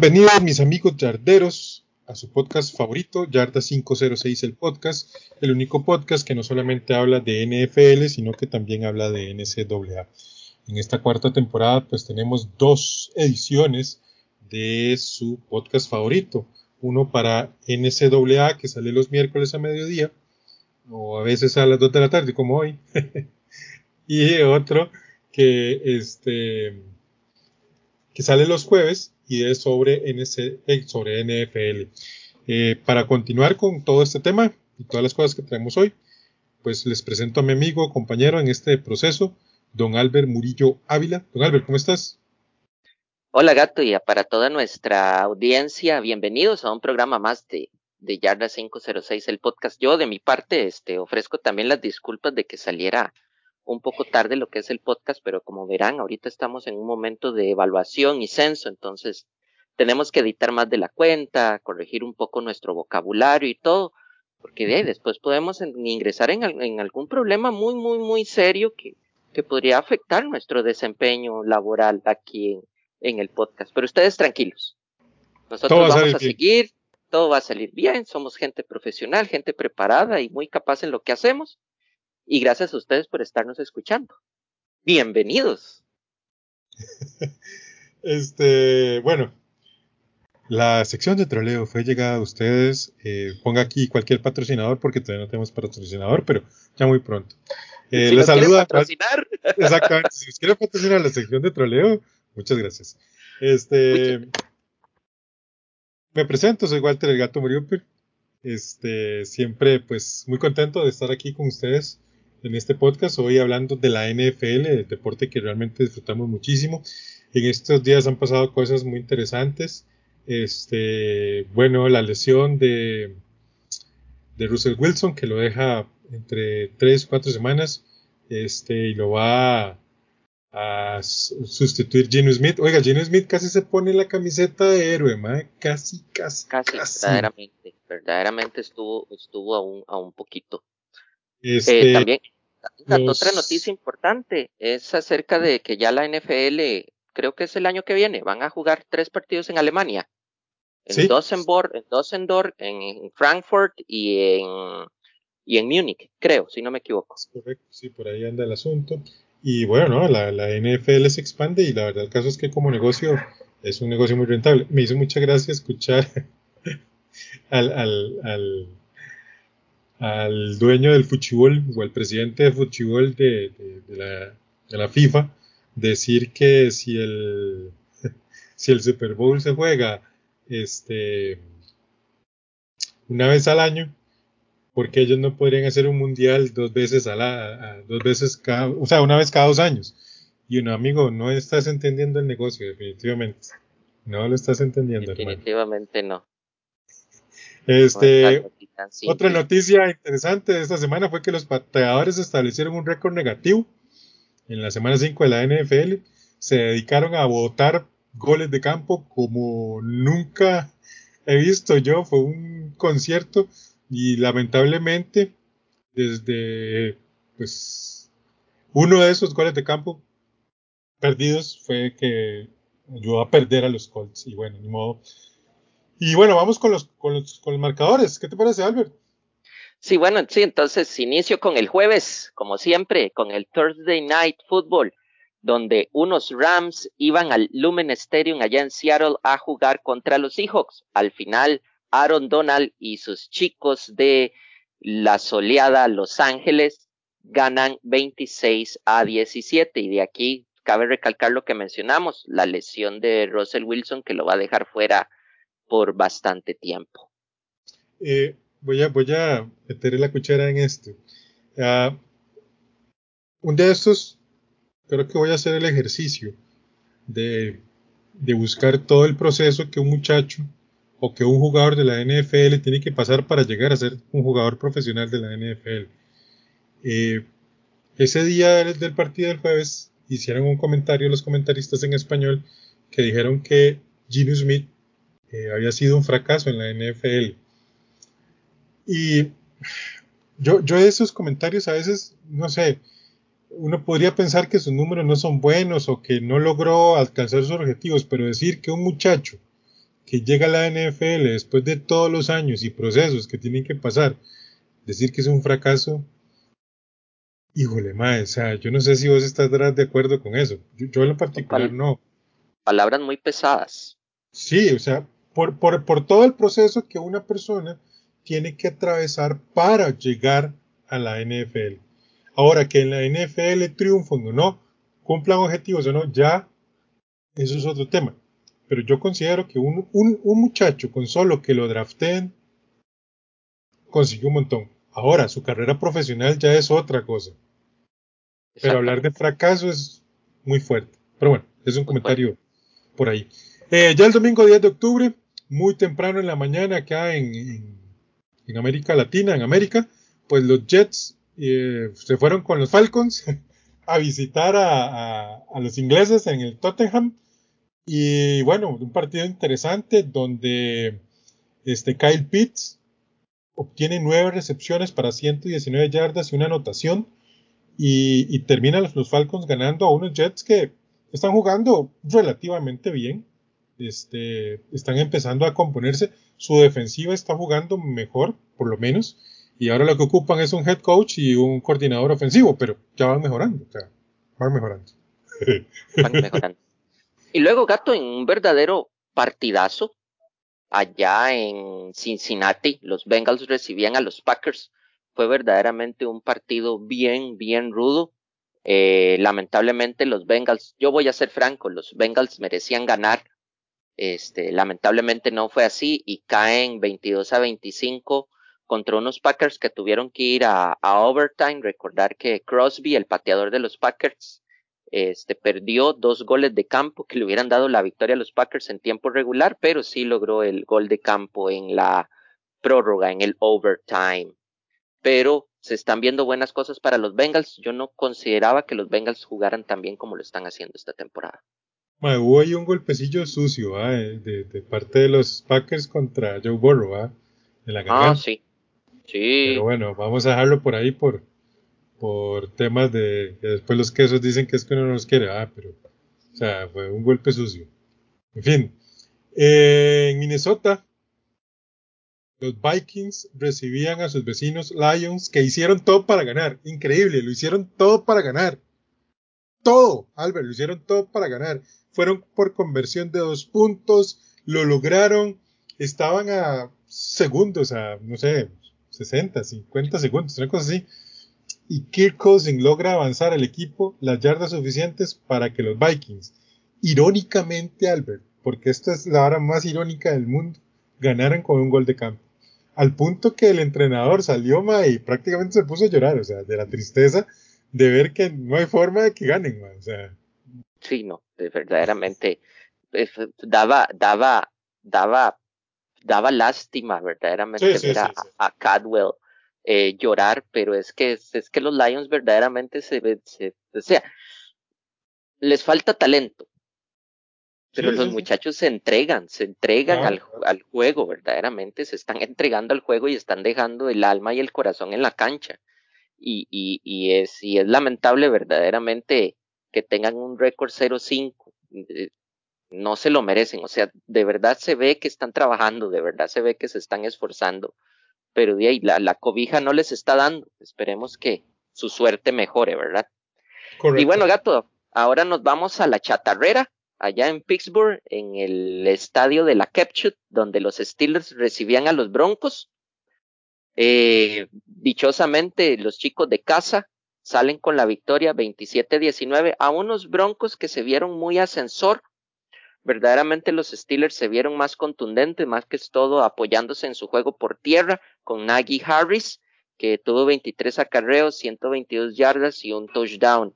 Bienvenidos mis amigos yarderos a su podcast favorito, Yarda 506 el podcast, el único podcast que no solamente habla de NFL, sino que también habla de NCAA. En esta cuarta temporada pues tenemos dos ediciones de su podcast favorito, uno para NCAA que sale los miércoles a mediodía o a veces a las 2 de la tarde como hoy y otro que este que sale los jueves y es sobre, NC, eh, NFL. Eh, para continuar con todo este tema y todas las cosas que traemos hoy, pues les presento a mi amigo, compañero en este proceso, don Albert Murillo Ávila. Don Albert, ¿cómo estás? Hola gato y para toda nuestra audiencia, bienvenidos a un programa más de, de Yarda 506, el podcast. Yo de mi parte este, ofrezco también las disculpas de que saliera un poco tarde lo que es el podcast, pero como verán, ahorita estamos en un momento de evaluación y censo, entonces tenemos que editar más de la cuenta, corregir un poco nuestro vocabulario y todo, porque de ahí después podemos ingresar en, algún problema muy, muy, muy serio que, que podría afectar nuestro desempeño laboral aquí en, en el podcast. Pero ustedes tranquilos. Nosotros vamos a seguir, todo va a salir bien, somos gente profesional, gente preparada y muy capaz en lo que hacemos y gracias a ustedes por estarnos escuchando. Bienvenidos. este, bueno, la sección de troleo fue llegada a ustedes. Eh, ponga aquí cualquier patrocinador porque todavía no tenemos patrocinador, pero ya muy pronto. Eh, les saluda. Patrocinar? Exactamente. Si quieren patrocinar la sección de troleo, muchas gracias. Este. Me presento, soy Walter el Gato Muriuper. Este, siempre, pues, muy contento de estar aquí con ustedes en este podcast, hoy hablando de la NFL, el deporte que realmente disfrutamos muchísimo. En estos días han pasado cosas muy interesantes. Este, bueno, la lesión de, de Russell Wilson, que lo deja entre 3 o 4 semanas, este, y lo va a, sustituir Gino Smith. Oiga, Gino Smith casi se pone la camiseta de héroe, casi, casi, casi. Casi, verdaderamente, verdaderamente estuvo, estuvo a un, a un poquito. Este, eh, también, otra noticia importante es acerca de que ya la NFL, creo que es el año que viene, van a jugar tres partidos en Alemania. En ¿Sí? en en, Frankfurt y en, y en Múnich, creo, si no me equivoco. Correcto, sí, por ahí anda el asunto. Y bueno, la, la NFL se expande y la verdad el caso es que como negocio es un negocio muy rentable. Me hizo mucha gracia escuchar al, al, al al dueño del fútbol o al presidente de fútbol de, de, la, FIFA decir que si el, si el Super Bowl se juega este, una vez al año, porque ellos no podrían hacer un mundial dos veces a la, dos veces cada, o sea, una vez cada dos años. Y un amigo, no estás entendiendo el negocio, definitivamente. No lo estás entendiendo. Definitivamente no. Este, otra noticia interesante de esta semana fue que los pateadores establecieron un récord negativo en la semana 5 de la NFL. Se dedicaron a votar goles de campo como nunca he visto yo. Fue un concierto y lamentablemente desde pues uno de esos goles de campo perdidos fue que ayudó a perder a los Colts y bueno, ni modo y bueno, vamos con los, con los, con los marcadores. ¿Qué te parece, Albert? Sí, bueno, sí, entonces inicio con el jueves, como siempre, con el Thursday Night Football, donde unos Rams iban al Lumen Stadium allá en Seattle a jugar contra los Seahawks. Al final, Aaron Donald y sus chicos de la soleada Los Ángeles ganan 26 a 17 y de aquí cabe recalcar lo que mencionamos, la lesión de Russell Wilson que lo va a dejar fuera por bastante tiempo. Eh, voy, a, voy a meter la cuchara en esto. Uh, un de estos, creo que voy a hacer el ejercicio de, de, buscar todo el proceso que un muchacho o que un jugador de la NFL tiene que pasar para llegar a ser un jugador profesional de la NFL. Eh, ese día del partido del jueves hicieron un comentario los comentaristas en español que dijeron que Gino Smith eh, había sido un fracaso en la NFL. Y yo, yo esos comentarios a veces, no sé, uno podría pensar que sus números no son buenos o que no logró alcanzar sus objetivos, pero decir que un muchacho que llega a la NFL después de todos los años y procesos que tienen que pasar, decir que es un fracaso, híjole, mae, o sea, yo no sé si vos estás de acuerdo con eso. Yo, en lo particular no. Palabras muy pesadas. Sí, o sea, por, por, por todo el proceso que una persona tiene que atravesar para llegar a la NFL. Ahora que en la NFL triunfan o no, cumplan objetivos o no, ya eso es otro tema. Pero yo considero que un, un, un muchacho con solo que lo drafteen consiguió un montón. Ahora, su carrera profesional ya es otra cosa. Pero hablar de fracaso es muy fuerte. Pero bueno, es un comentario por ahí. Eh, ya el domingo 10 de octubre, muy temprano en la mañana acá en, en, América Latina, en América, pues los Jets eh, se fueron con los Falcons a visitar a, a, los ingleses en el Tottenham. Y bueno, un partido interesante donde este Kyle Pitts obtiene nueve recepciones para 119 yardas y una anotación y, terminan los, Falcons ganando a unos Jets que están jugando relativamente bien. Este, están empezando a componerse. Su defensiva está jugando mejor, por lo menos. Y ahora lo que ocupan es un head coach y un coordinador ofensivo, pero ya van mejorando. O sea, van mejorando. Van mejorando. Y luego, Gato, en un verdadero partidazo, allá en Cincinnati, los Bengals recibían a los Packers fue verdaderamente un partido bien, bien rudo. Eh, lamentablemente los Bengals, yo voy a ser franco, los Bengals merecían ganar. Este, lamentablemente no fue así y caen 22 a 25 contra unos Packers que tuvieron que ir a, overtime. Recordar que Crosby, el pateador de los Packers, este, perdió dos goles de campo que le hubieran dado la victoria a los Packers en tiempo regular, pero sí logró el gol de campo en la prórroga, en el overtime pero se están viendo buenas cosas para los Bengals. Yo no consideraba que los Bengals jugaran tan bien como lo están haciendo esta temporada. Hubo ahí un golpecillo sucio de, parte de los Packers contra Joe Burrow en la Ah, sí. Sí. Pero bueno, vamos a dejarlo por ahí por, por temas de que después los quesos dicen que es que uno no los quiere. Ah, pero, o sea, fue un golpe sucio. En fin, eh, en Minnesota los Vikings recibían a sus vecinos Lions que hicieron todo para ganar. Increíble, lo hicieron todo para ganar. Todo, Albert, lo hicieron todo para ganar. Fueron por conversión de dos puntos, lo lograron, estaban a segundos, a no sé, 60, 50 segundos, una cosa así. Y Kirk Cousins logra avanzar al equipo las yardas suficientes para que los Vikings, irónicamente, Albert, porque esta es la hora más irónica del mundo, ganaran con un gol de campo al punto que el entrenador salió ma, y prácticamente se puso a llorar, o sea, de la tristeza de ver que no hay forma de que ganen, o sea. Sí, no, verdaderamente daba, daba, daba, daba lástima verdaderamente ver a, Cadwell eh, llorar, pero es que es, que los Lions verdaderamente se, se, o sea, les falta talento, pero los muchachos se entregan, se entregan al, al, juego, verdaderamente, se están entregando al juego y están dejando el alma y el corazón en la cancha. Y, y, y, es, y es lamentable verdaderamente que tengan un récord 0-5. Eh, no se lo merecen, o sea, de verdad se ve que están trabajando, de verdad se ve que se están esforzando, pero de ahí la, la cobija no les está dando. Esperemos que su suerte mejore, ¿verdad? Y bueno, gato, ahora nos vamos a la chatarrera allá en Pittsburgh, en el estadio de la Capture, donde los Steelers recibían a los Broncos. Eh, dichosamente, los chicos de casa salen con la victoria 27-19 a unos Broncos que se vieron muy ascensor. Verdaderamente los Steelers se vieron más contundentes, más que todo apoyándose en su juego por tierra con Nagy Harris, que tuvo 23 acarreos, 122 yardas y un touchdown.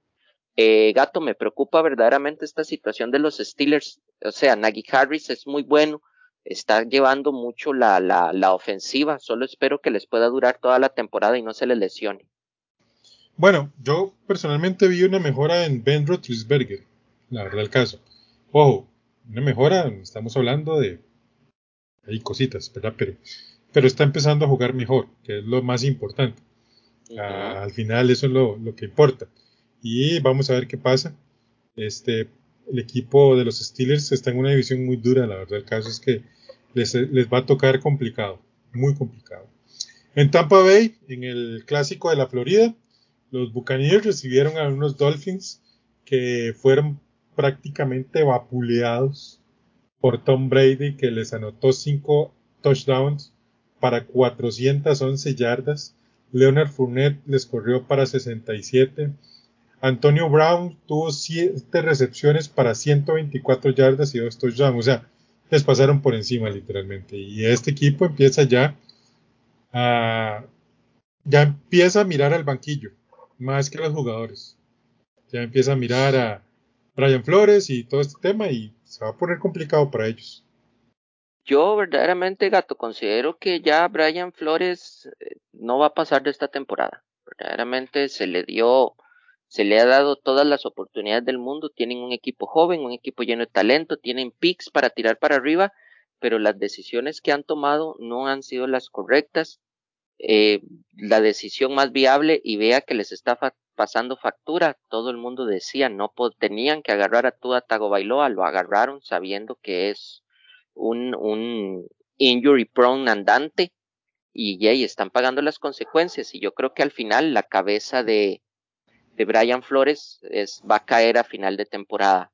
Eh, Gato, me preocupa verdaderamente esta situación de los Steelers. O sea, Nagy Harris es muy bueno, está llevando mucho la, la, la ofensiva. Solo espero que les pueda durar toda la temporada y no se les lesione. Bueno, yo personalmente vi una mejora en Ben Roethlisberger, la verdad el caso. Ojo, una mejora, estamos hablando de... Hay cositas, ¿verdad? Pero, pero está empezando a jugar mejor, que es lo más importante. al final eso es lo, lo, que importa. Y vamos a ver qué pasa. Este, el equipo de los Steelers está en una división muy dura, la verdad el caso es que les, les va a tocar complicado, muy complicado. En Tampa Bay, en el clásico de la Florida, los Buccaneers recibieron a unos Dolphins que fueron prácticamente vapuleados por Tom Brady, que les anotó cinco touchdowns para 411 yardas. Leonard Fournette les corrió para 67. Antonio Brown tuvo 7 recepciones para 124 yardas y 2 touchdowns. O sea, les pasaron por encima literalmente. Y este equipo empieza ya a, ya empieza a mirar al banquillo más que los jugadores. Ya empieza a mirar a Brian Flores y todo este tema y se va a poner complicado para ellos. Yo verdaderamente, gato, considero que ya Brian Flores eh, no va a pasar de esta temporada. Verdaderamente se le dio, se le ha dado todas las oportunidades del mundo. Tienen un equipo joven, un equipo lleno de talento, tienen picks para tirar para arriba, pero las decisiones que han tomado no han sido las correctas. Eh, la decisión más viable y vea que les está pasando factura. Todo el mundo decía no tenían que agarrar a Tua Tagovailoa, lo agarraron sabiendo que es un, un injury prone andante y ya están pagando las consecuencias y yo creo que al final la cabeza de, de Brian Flores es, va a caer a final de temporada.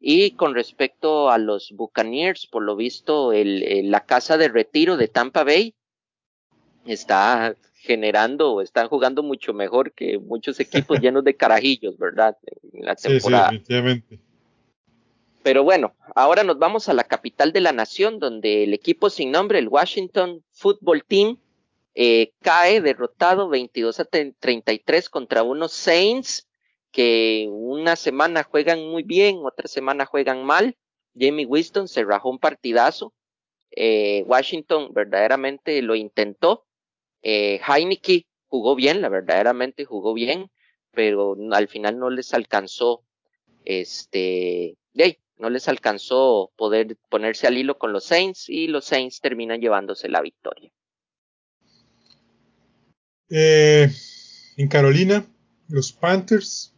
Y con respecto a los Buccaneers, por lo visto, la casa de retiro de Tampa Bay está generando, están jugando mucho mejor que muchos equipos llenos de carajillos, ¿verdad? En la temporada. Sí, sí, Pero bueno, ahora nos vamos a la capital de la nación, donde el equipo sin nombre, el Washington Football Team, eh, cae derrotado 22 a 33 contra unos Saints que una semana juegan muy bien, otra semana juegan mal. Jamie Winston se rajó un partidazo. Eh, Washington verdaderamente lo intentó, eh, Heineke jugó bien, la verdaderamente jugó bien, pero al final no les alcanzó, este, no les alcanzó poder ponerse al hilo con los Saints y los Saints terminan llevándose la victoria. Eh, en Carolina, los Panthers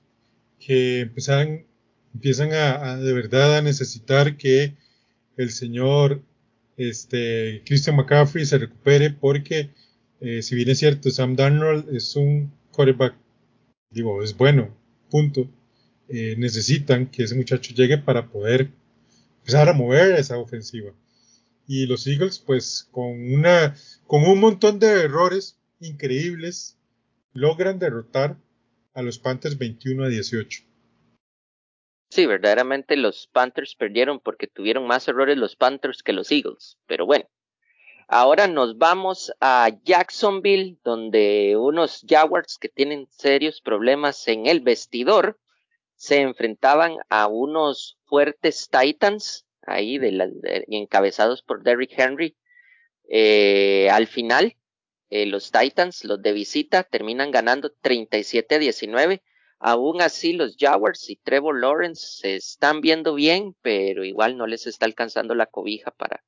que empiezan, empiezan a, de verdad a necesitar que el señor este, Christian McCaffrey se recupere porque eh, si bien es cierto, Sam Darnold es un quarterback, digo, es bueno, punto. Eh, necesitan que ese muchacho llegue para poder empezar a mover esa ofensiva. Y los Eagles, pues, con una, con un montón de errores increíbles, logran derrotar a los Panthers 21 a 18. Sí, verdaderamente los Panthers perdieron porque tuvieron más errores los Panthers que los Eagles. Pero bueno, Ahora nos vamos a Jacksonville, donde unos Jaguars que tienen serios problemas en el vestidor se enfrentaban a unos fuertes Titans, ahí encabezados por Derrick Henry. Eh, al final, eh, los Titans, los de visita, terminan ganando 37 a 19. Aún así, los Jaguars y Trevor Lawrence se están viendo bien, pero igual no les está alcanzando la cobija para,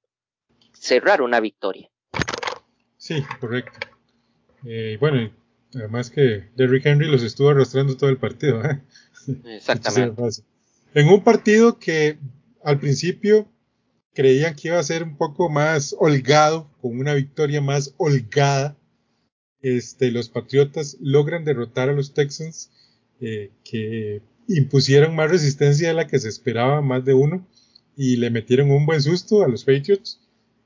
cerrar una victoria. Sí, correcto. Eh, bueno, además que Derrick Henry los estuvo arrastrando todo el partido. ¿eh? Exactamente. en un partido que al principio creían que iba a ser un poco más holgado, con una victoria más holgada, este, los Patriotas logran derrotar a los Texans, eh, que impusieron más resistencia de la que se esperaba, más de uno, y le metieron un buen susto a los Patriots.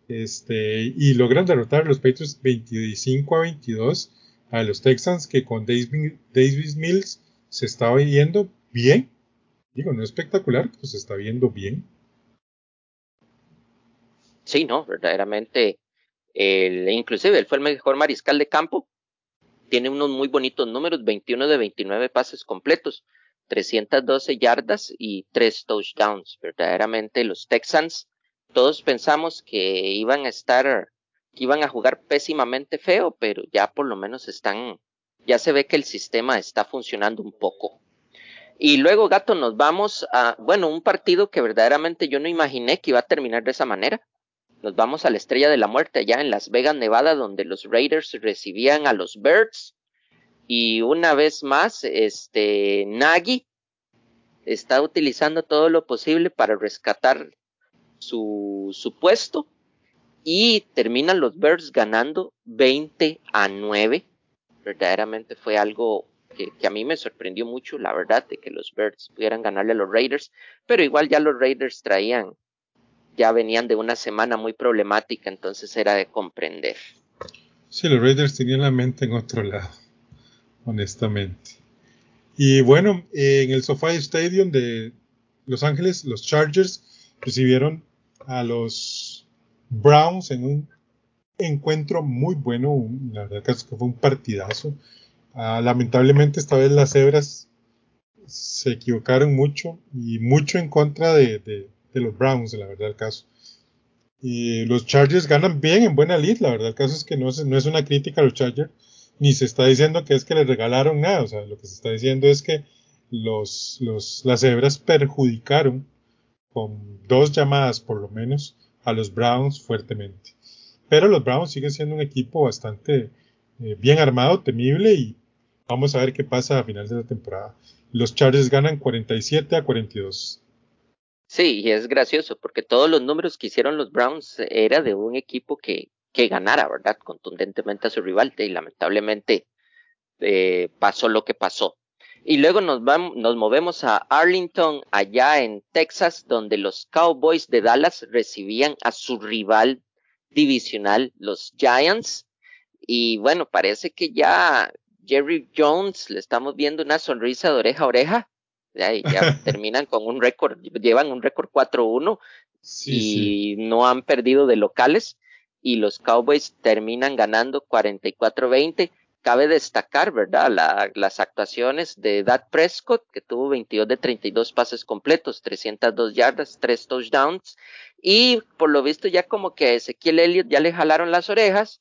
Este, y logran derrotar a los Patriots 25 a 22 a los Texans que con Davis, Mills se estaba viendo bien. Digo, no espectacular, pues se está viendo bien. Sí, no, verdaderamente. El, inclusive él fue el mejor mariscal de campo. Tiene unos muy bonitos números, 21 de 29 pases completos, 312 yardas y 3 touchdowns. Verdaderamente los Texans todos pensamos que iban a estar, que iban a jugar pésimamente feo, pero ya por lo menos están, ya se ve que el sistema está funcionando un poco. Y luego, gato, nos vamos a, bueno, un partido que verdaderamente yo no imaginé que iba a terminar de esa manera. Nos vamos a la Estrella de la Muerte allá en Las Vegas, Nevada, donde los Raiders recibían a los Birds. Y una vez más, este Nagy está utilizando todo lo posible para rescatar su, su puesto. Y terminan los Birds ganando 20 a 9. Verdaderamente fue algo que, que, a mí me sorprendió mucho, la verdad, de que los Birds pudieran ganarle a los Raiders. Pero igual ya los Raiders traían ya venían de una semana muy problemática, entonces era de comprender. Sí, los Raiders tenían la mente en otro lado, honestamente. Y bueno, en el SoFi Stadium de Los Ángeles, los Chargers recibieron a los Browns en un encuentro muy bueno, la verdad que fue un partidazo. Uh, lamentablemente esta vez las cebras se equivocaron mucho y mucho en contra de, de, los Browns, la verdad, el caso. Y los Chargers ganan bien en buena lead, la verdad, el caso es que no es, no es una crítica a los Chargers, ni se está diciendo que es que les regalaron nada, o sea, lo que se está diciendo es que los, los, las cebras perjudicaron con dos llamadas por lo menos a los Browns fuertemente. Pero los Browns siguen siendo un equipo bastante eh, bien armado, temible y vamos a ver qué pasa a final de la temporada. Los Chargers ganan 47 a 42. Sí, y es gracioso porque todos los números que hicieron los Browns era de un equipo que, que ganara, ¿verdad? Contundentemente a su rival y lamentablemente eh, pasó lo que pasó. Y luego nos, vamos, nos movemos a Arlington, allá en Texas, donde los Cowboys de Dallas recibían a su rival divisional, los Giants. Y bueno, parece que ya Jerry Jones le estamos viendo una sonrisa de oreja a oreja ya, ya terminan con un récord, llevan un récord 4-1 sí, y sí. no han perdido de locales y los Cowboys terminan ganando 44-20. Cabe destacar, ¿verdad? La, las actuaciones de Dak Prescott, que tuvo 22 de 32 pases completos, 302 yardas, 3 touchdowns. Y por lo visto ya como que a Ezequiel Elliott ya le jalaron las orejas.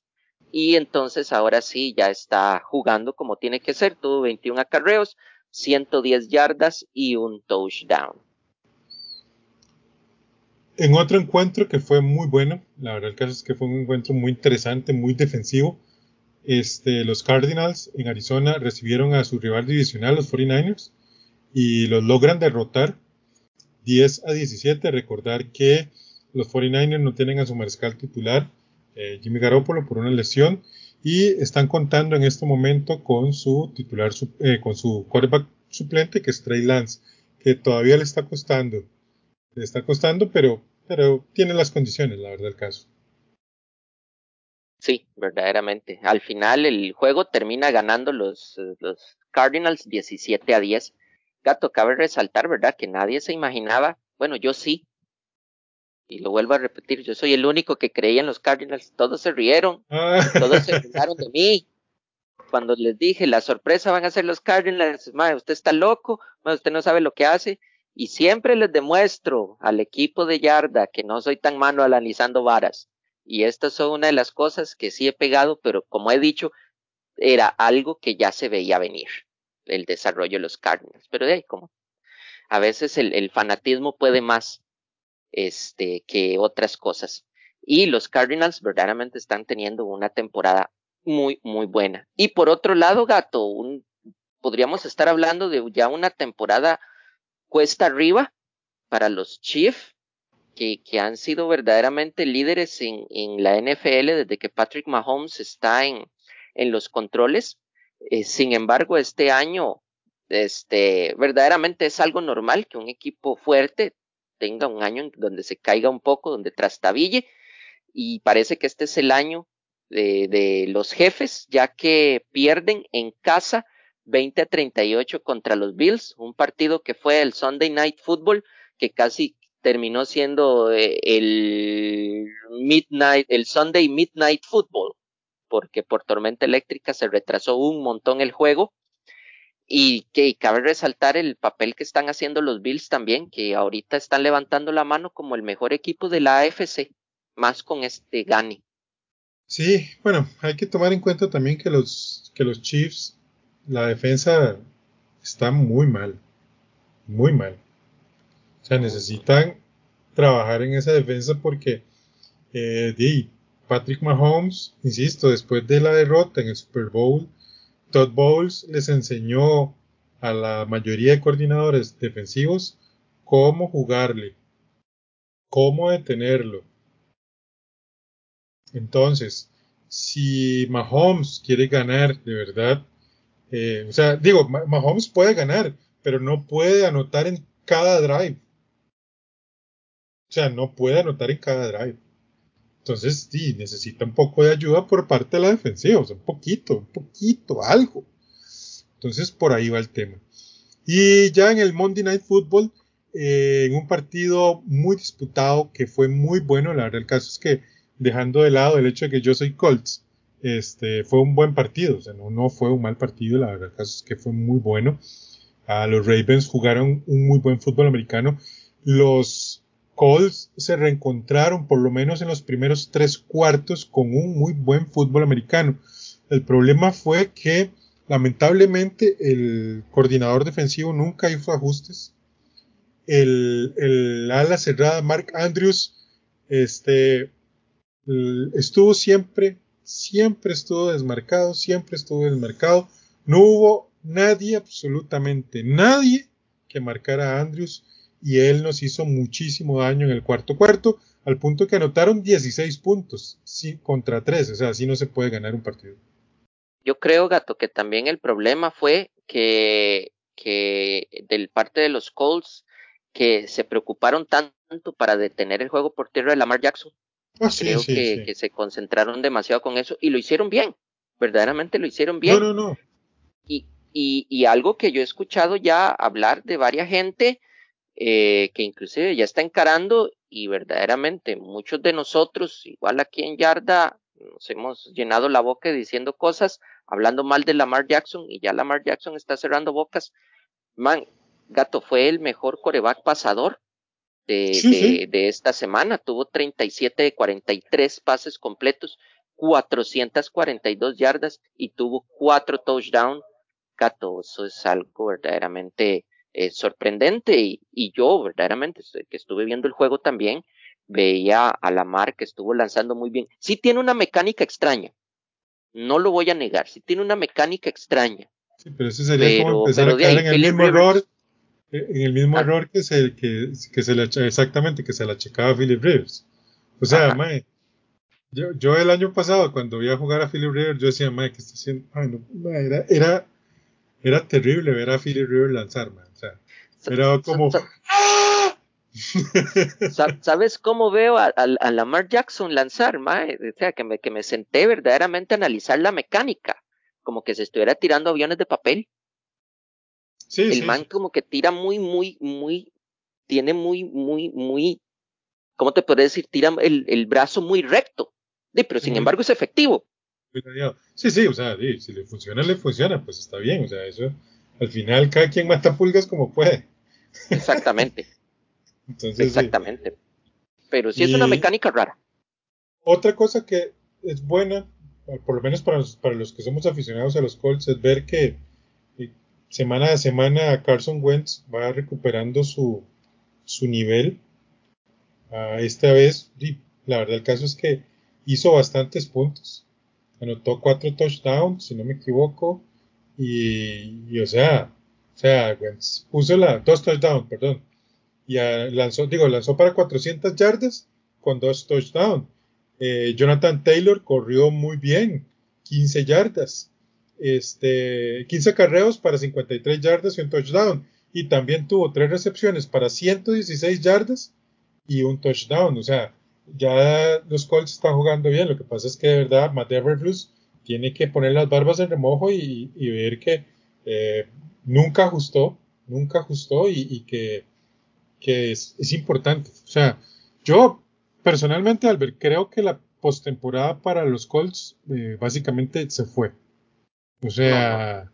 Y entonces ahora sí ya está jugando como tiene que ser. Tuvo 21 acarreos, 110 yardas y un touchdown. En otro encuentro que fue muy bueno, la verdad el caso es que fue un encuentro muy interesante, muy defensivo. Este, los Cardinals en Arizona recibieron a su rival divisional, los 49ers, y los logran derrotar 10 a 17. Recordar que los 49ers no tienen a su mariscal titular, eh, Jimmy Garoppolo, por una lesión, y están contando en este momento con su titular, eh, con su quarterback suplente que es Trey Lance, que todavía le está costando, le está costando, pero, pero tiene las condiciones, la verdad, el caso. Sí, verdaderamente. Al final el juego termina ganando los, los Cardinals 17 a 10. Gato, cabe resaltar, ¿verdad? Que nadie se imaginaba, bueno, yo sí, y lo vuelvo a repetir, yo soy el único que creía en los Cardinals, todos se rieron, todos se rieron de mí. Cuando les dije, la sorpresa van a ser los Cardinals, madre, usted está loco, madre, usted no sabe lo que hace. Y siempre les demuestro al equipo de Yarda que no soy tan malo analizando varas. Y estas son una de las cosas que sí he pegado, pero como he dicho, era algo que ya se veía venir, el desarrollo de los Cardinals. Pero de ahí, como a veces el, fanatismo puede más este, que otras cosas. Y los Cardinals verdaderamente están teniendo una temporada muy, muy buena. Y por otro lado, gato, un, podríamos estar hablando de ya una temporada cuesta arriba para los Chiefs, que, han sido verdaderamente líderes en, en, la NFL desde que Patrick Mahomes está en, en los controles. Eh, sin embargo, este año, este, verdaderamente es algo normal que un equipo fuerte tenga un año donde se caiga un poco, donde trastabille, y parece que este es el año de, de los jefes, ya que pierden en casa 20 a 38 contra los Bills, un partido que fue el Sunday Night Football, que casi terminó siendo eh, el Midnight, el Sunday Midnight Football, porque por tormenta eléctrica se retrasó un montón el juego Y que cabe resaltar el papel que están haciendo los Bills también, que ahorita están levantando la mano como el mejor equipo de la AFC, más con este Gane. Sí, bueno, hay que tomar en cuenta también que los, que los Chiefs, la defensa está muy mal, muy mal. O sea, necesitan trabajar en esa defensa porque eh, Patrick Mahomes, insisto, después de la derrota en el Super Bowl, Todd Bowles les enseñó a la mayoría de coordinadores defensivos cómo jugarle, cómo detenerlo. Entonces, si Mahomes quiere ganar de verdad, eh, o sea, digo, Mahomes puede ganar, pero no puede anotar en cada drive. O sea, no puede anotar en cada drive. Entonces, sí, necesita un poco de ayuda por parte de la defensiva, o sea, un poquito, un poquito, algo. Entonces, por ahí va el tema. Y ya en el Monday Night Football, eh, en un partido muy disputado que fue muy bueno, la verdad, el caso es que dejando de lado el hecho de que yo soy Colts, este, fue un buen partido, o sea, no, no fue un mal partido, la verdad, el caso es que fue muy bueno. a los Ravens jugaron un muy buen fútbol americano. Los Colts se reencontraron por lo menos en los primeros tres cuartos con un muy buen fútbol americano. El problema fue que lamentablemente el coordinador defensivo nunca hizo ajustes. El, el ala cerrada Mark Andrews este, estuvo siempre, siempre estuvo desmarcado, siempre estuvo desmarcado. No hubo nadie, absolutamente nadie que marcara a Andrews y él nos hizo muchísimo daño en el cuarto cuarto, al punto que anotaron 16 puntos sí, contra 3, o sea, así no se puede ganar un partido. Yo creo, Gato, que también el problema fue que, que del parte de los Colts, que se preocuparon tanto para detener el juego por tierra de Lamar Jackson. Ah, creo sí, que, que se concentraron demasiado con eso y lo hicieron bien, verdaderamente lo hicieron bien. No, no, no. Y, y, y algo que yo he escuchado ya hablar de varias gente, eh, que inclusive ya está encarando y verdaderamente muchos de nosotros, igual aquí en Yarda, nos hemos llenado la boca diciendo cosas, hablando mal de Lamar Jackson y ya Lamar Jackson está cerrando bocas. Man, Gato fue el mejor coreback pasador de, Sí, de, sí. de esta semana. Tuvo 37 de 43 pases completos, 442 yardas y tuvo cuatro touchdowns. Gato, eso es algo verdaderamente eh, sorprendente y, y yo verdaderamente que estuve viendo el juego también veía a Lamar que estuvo lanzando muy bien. Sí tiene una mecánica extraña, no lo voy a negar, sí tiene una mecánica extraña. Sí, pero eso sería como empezar a caer ahí, en el mismo Rivers. error, eh, en el mismo Ah. error que se, que, que se le exactamente que se le achacaba a Philip Rivers. O sea, mae, yo, yo el año pasado cuando vi a jugar a Philip Rivers, yo decía, mae, ¿qué está haciendo? Ay, no, mae, era, era, era terrible ver a Philip Rivers lanzar, mae. O sea, Sa- era sa- como, sa- sa- ¿Sabes cómo veo a, a- a Lamar Jackson lanzar, mae? O sea, que me, que me senté verdaderamente a analizar la mecánica, como que se estuviera tirando aviones de papel. sí, el sí, man como que tira muy, muy, muy, tiene muy, muy, muy, ¿cómo te puedo decir? Tira el, el brazo muy recto. Sí, pero sin embargo es efectivo. Sí, sí, o sea, si le funciona, le funciona, pues está bien. O sea, eso, al final, cada quien mata pulgas como puede. Exactamente, Entonces, sí. exactamente. Pero sí es una mecánica rara. Otra cosa que es buena, por lo menos para los, para los que somos aficionados a los Colts, es ver que eh, semana a semana Carson Wentz va recuperando su, su nivel. Ah, esta vez, y la verdad, el caso es que hizo bastantes puntos. Anotó cuatro touchdowns, si no me equivoco. Y, y, o sea, o sea, Wentz puso la, dos touchdowns, perdón. Y lanzó, digo, lanzó para 400 yardas con dos touchdowns. Eh, Jonathan Taylor corrió muy bien, 15 yardas. Este, 15 carreos para 53 yardas y un touchdown. Y también tuvo tres recepciones para 116 yardas y un touchdown. O sea, ya los Colts están jugando bien. Lo que pasa es que de verdad Matt Everfluss tiene que poner las barbas en remojo y, y ver que eh, nunca ajustó, nunca ajustó y, y que, que es, es, importante. O sea, yo personalmente, Albert, creo que la postemporada para los Colts eh, básicamente se fue. O sea,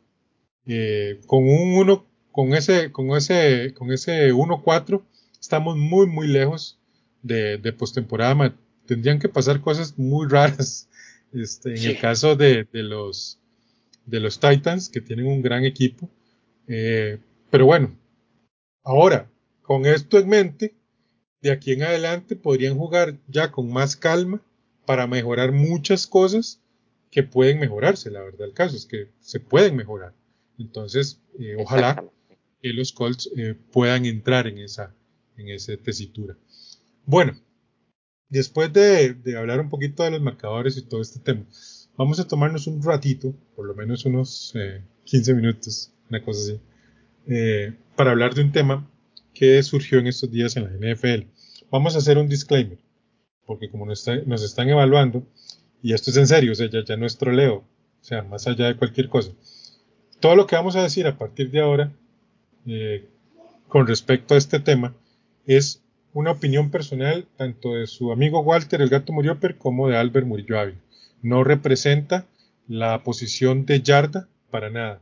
Eh, con un 1, con ese, con ese, con ese 1-4, estamos muy, muy lejos de, de postemporada. Tendrían que pasar cosas muy raras. Este, en el caso de, de, los, de los Titans, que tienen un gran equipo. Eh, pero bueno, ahora, con esto en mente, de aquí en adelante podrían jugar ya con más calma para mejorar muchas cosas que pueden mejorarse. La verdad, el caso es que se pueden mejorar. Entonces, eh, ojalá que los Colts eh, puedan entrar en esa, en esa tesitura. Bueno, después de, de, hablar un poquito de los marcadores y todo este tema, vamos a tomarnos un ratito, por lo menos unos eh, 15 minutos, una cosa así, eh, para hablar de un tema que surgió en estos días en la NFL. Vamos a hacer un disclaimer, porque como nos, está, nos están evaluando, y esto es en serio, o sea, ya, ya no es troleo, o sea, más allá de cualquier cosa. Todo lo que vamos a decir a partir de ahora eh, con respecto a este tema es una opinión personal tanto de su amigo Walter el gato Murioper como de Albert Murillo. No representa la posición de Yarda para nada,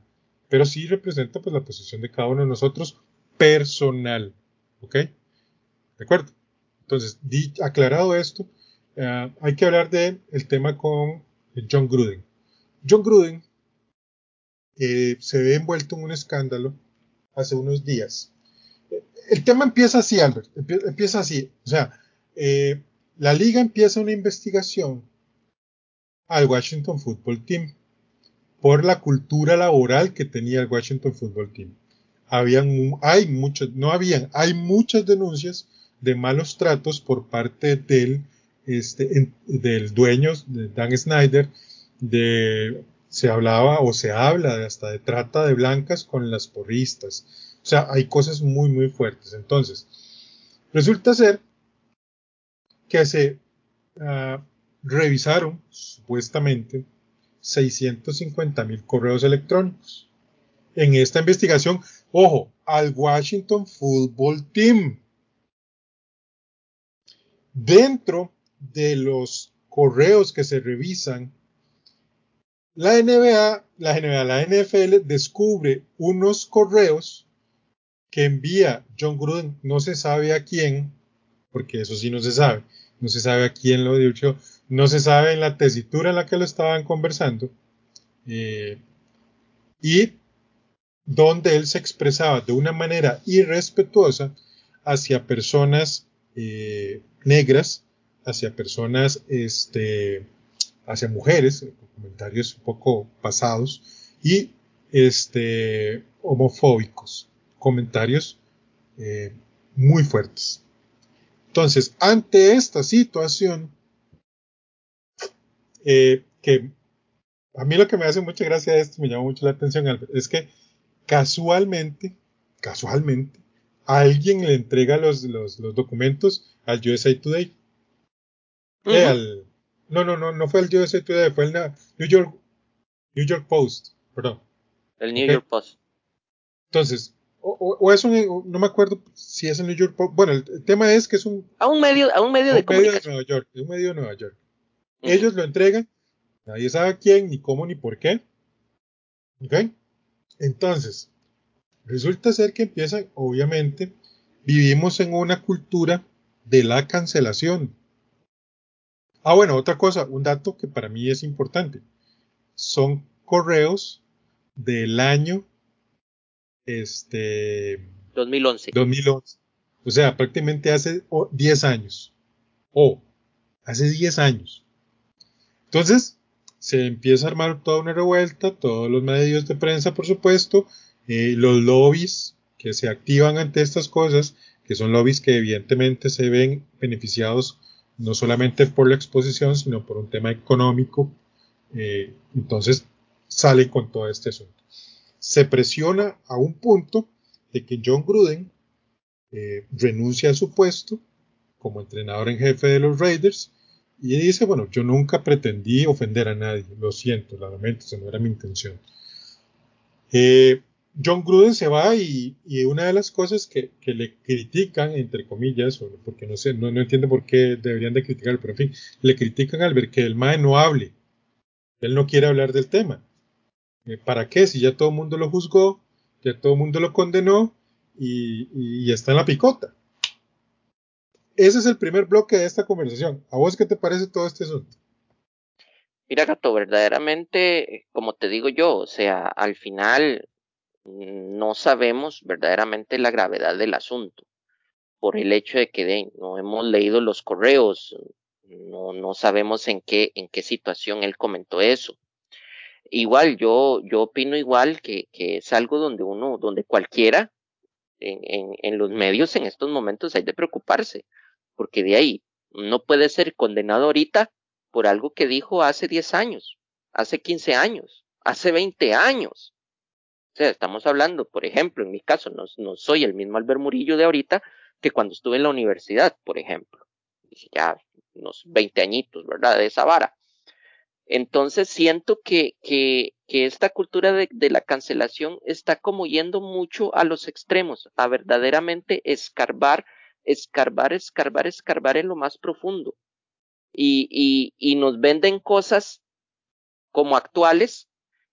pero sí representa pues la posición de cada uno de nosotros personal, ¿ok? ¿De acuerdo? Entonces, aclarado esto, uh, hay que hablar del el tema con John Gruden. John Gruden eh, se ve envuelto en un escándalo hace unos días. El tema empieza así, Albert, empieza así. O sea, eh, la liga empieza una investigación al Washington Football Team por la cultura laboral que tenía el Washington Football Team. Habían, hay muchas, no habían, hay muchas denuncias de malos tratos por parte del, este, del dueño, de Dan Snyder, de se hablaba o se habla hasta de trata de blancas con las porristas. O sea, hay cosas muy, muy fuertes. Entonces, resulta ser que se uh, revisaron supuestamente 650 mil correos electrónicos. En esta investigación, ojo, al Washington Football Team. Dentro de los correos que se revisan la NBA, la NBA, la NFL descubre unos correos que envía John Gruden, no se sabe a quién, porque eso sí no se sabe, no se sabe a quién lo dicho, no se sabe en la tesitura en la que lo estaban conversando, eh, y donde él se expresaba de una manera irrespetuosa hacia personas eh, negras, hacia personas, este, hacia mujeres, comentarios un poco pasados y este, homofóbicos, comentarios eh, muy fuertes. Entonces, ante esta situación, eh, que a mí lo que me hace mucha gracia de esto, me llama mucho la atención, es que casualmente, casualmente, alguien le entrega los, los, los documentos al USA Today. Uh -huh. eh, al, no, no, no, no fue el USA Today, fue el New York, New York Post, perdón. El New okay. York Post. Entonces, o, o, o, es un, no me acuerdo si es el New York. Bueno, el, el tema es que es un. A un medio, a un medio a de un comunicación. Medio de Nueva York, un medio de Nueva York. Uh -huh. Ellos lo entregan, nadie sabe a quién, ni cómo, ni por qué. ¿Ok? Entonces, resulta ser que empiezan, obviamente, vivimos en una cultura de la cancelación. Ah, bueno, otra cosa, un dato que para mí es importante. Son correos del año este 2011. 2011. O sea, prácticamente hace 10 años. O oh, hace 10 años. Entonces, se empieza a armar toda una revuelta, todos los medios de prensa, por supuesto, eh, los lobbies que se activan ante estas cosas, que son lobbies que evidentemente se ven beneficiados no solamente por la exposición, sino por un tema económico. Eh, entonces sale con todo este asunto. Se presiona a un punto de que John Gruden eh, renuncia a su puesto como entrenador en jefe de los Raiders y dice, bueno, yo nunca pretendí ofender a nadie, lo siento, lo lamento, esa no era mi intención. Eh, John Gruden se va y, y, una de las cosas que, que, le critican, entre comillas, porque no sé, no, entiendo por qué deberían de criticarlo, pero en fin, le critican al ver que el MAE no hable. Él no quiere hablar del tema. Eh, ¿Para qué? Si ya todo el mundo lo juzgó, ya todo el mundo lo condenó y, y está en la picota. Ese es el primer bloque de esta conversación. ¿A vos qué te parece todo este asunto? Mira, Gato, verdaderamente, como te digo yo, o sea, al final no sabemos verdaderamente la gravedad del asunto por el hecho de que no hemos leído los correos, no, no sabemos en qué, en qué situación él comentó eso. Igual, yo, yo opino igual que, que es algo donde uno, donde cualquiera en, en, en los medios en estos momentos hay de preocuparse porque de ahí no puede ser condenado ahorita por algo que dijo hace 10 años, hace 15 años, hace 20 años. O sea, estamos hablando, por ejemplo, en mi caso, no, no soy el mismo Albert Murillo de ahorita que cuando estuve en la universidad, por ejemplo. Ya unos 20 añitos, ¿verdad? De esa vara. Entonces siento que, que, que esta cultura de, de, la cancelación está como yendo mucho a los extremos, a verdaderamente escarbar escarbar, escarbar, escarbar en lo más profundo. Y, y, y nos venden cosas como actuales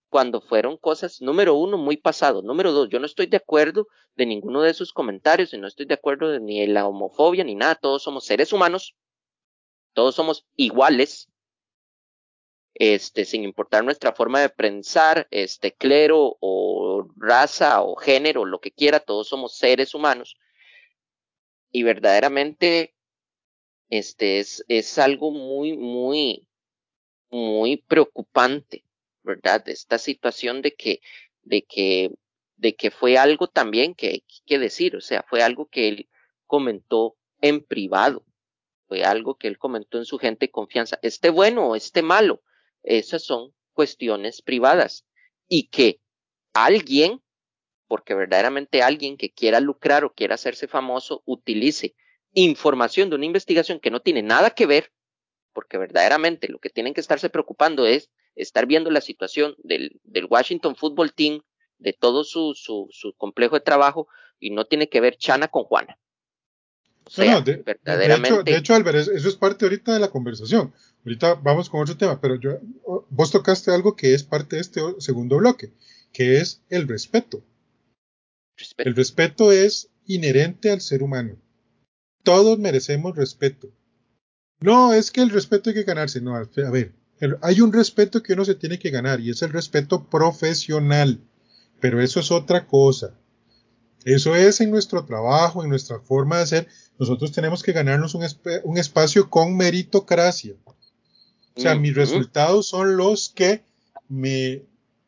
cuando fueron cosas, número uno, muy pasado. Número dos, yo no estoy de acuerdo de ninguno de sus comentarios y no estoy de acuerdo de ni la homofobia ni nada. Todos somos seres humanos. Todos somos iguales. Este, sin importar nuestra forma de pensar, este, clero o raza o género, lo que quiera, todos somos seres humanos y verdaderamente este es, es algo muy, muy, muy preocupante, ¿verdad? Esta situación de que, de que, de que fue algo también que hay que decir, o sea, fue algo que él comentó en privado, fue algo que él comentó en su gente de confianza, esté bueno o esté malo, esas son cuestiones privadas y que alguien porque verdaderamente alguien que quiera lucrar o quiera hacerse famoso utilice información de una investigación que no tiene nada que ver, porque verdaderamente lo que tienen que estarse preocupando es estar viendo la situación del, del Washington Football Team, de todo su, su, su, complejo de trabajo, y no tiene que ver Chana con Juana. O sea, no, de, verdaderamente... de, hecho, de hecho, Álvarez, eso es parte ahorita de la conversación. Ahorita vamos con otro tema, pero yo, vos tocaste algo que es parte de este segundo bloque, que es el respeto. Respeto. El respeto es inherente al ser humano. Todos merecemos respeto. No, es que el respeto hay que ganarse. No, a ver, hay un respeto que uno se tiene que ganar y es el respeto profesional. Pero eso es otra cosa. Eso es en nuestro trabajo, en nuestra forma de ser. Nosotros tenemos que ganarnos un, un espacio con meritocracia. O sea, mm -hmm. mis resultados son los que me,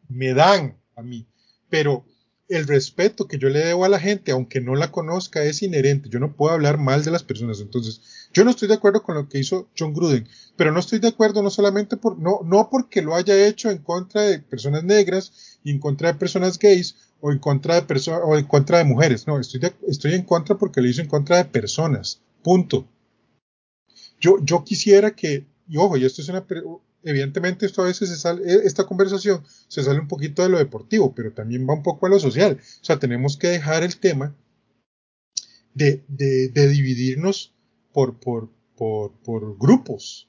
me dan a mí. Pero el respeto que yo le debo a la gente, aunque no la conozca, es inherente. Yo no puedo hablar mal de las personas. Entonces, yo no estoy de acuerdo con lo que hizo John Gruden, pero no estoy de acuerdo no solamente por, no, no porque lo haya hecho en contra de personas negras, y en contra de personas gays, o en contra de personas, o en contra de mujeres. No, estoy, estoy en contra porque lo hizo en contra de personas. Punto. Yo, yo quisiera que, y ojo, y esto es una, evidentemente esto a veces sale, esta conversación se sale un poquito de lo deportivo, pero también va un poco a lo social. O sea, tenemos que dejar el tema de, de, de dividirnos por, por, por, por, grupos.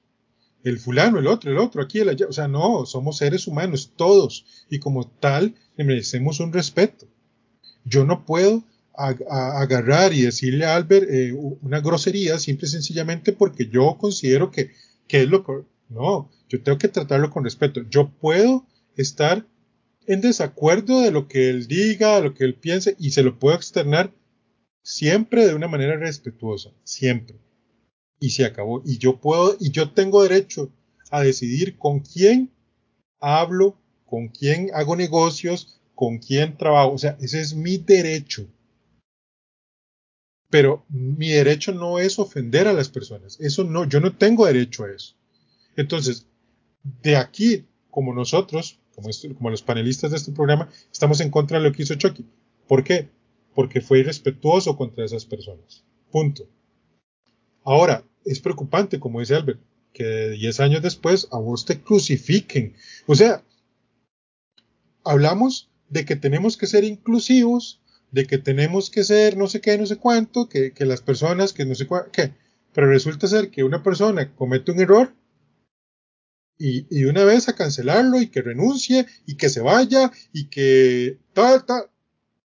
El fulano, el otro, el otro, aquí, el allá. O sea, no, somos seres humanos, todos. Y como tal, merecemos un respeto. Yo no puedo agarrar y decirle a Albert eh, una grosería simple y sencillamente porque yo considero que, que es lo que no, yo tengo que tratarlo con respeto. Yo puedo estar en desacuerdo de lo que él diga, de lo que él piense, y se lo puedo externar siempre de una manera respetuosa, siempre. Y se acabó. Y yo puedo, y yo tengo derecho a decidir con quién hablo, con quién hago negocios, con quién trabajo. O sea, ese es mi derecho. Pero mi derecho no es ofender a las personas. Eso no, yo no tengo derecho a eso. Entonces, de aquí, como nosotros, como, como, los panelistas de este programa, estamos en contra de lo que hizo Chucky. ¿Por qué? Porque fue irrespetuoso contra esas personas. Punto. Ahora, es preocupante, como dice Albert, que 10 años después a vos te crucifiquen. O sea, hablamos de que tenemos que ser inclusivos, de que tenemos que ser no sé qué, no sé cuánto, que, que las personas, que no sé qué, pero resulta ser que una persona comete un error y, y una vez a cancelarlo y que renuncie y que se vaya y que tal, tal.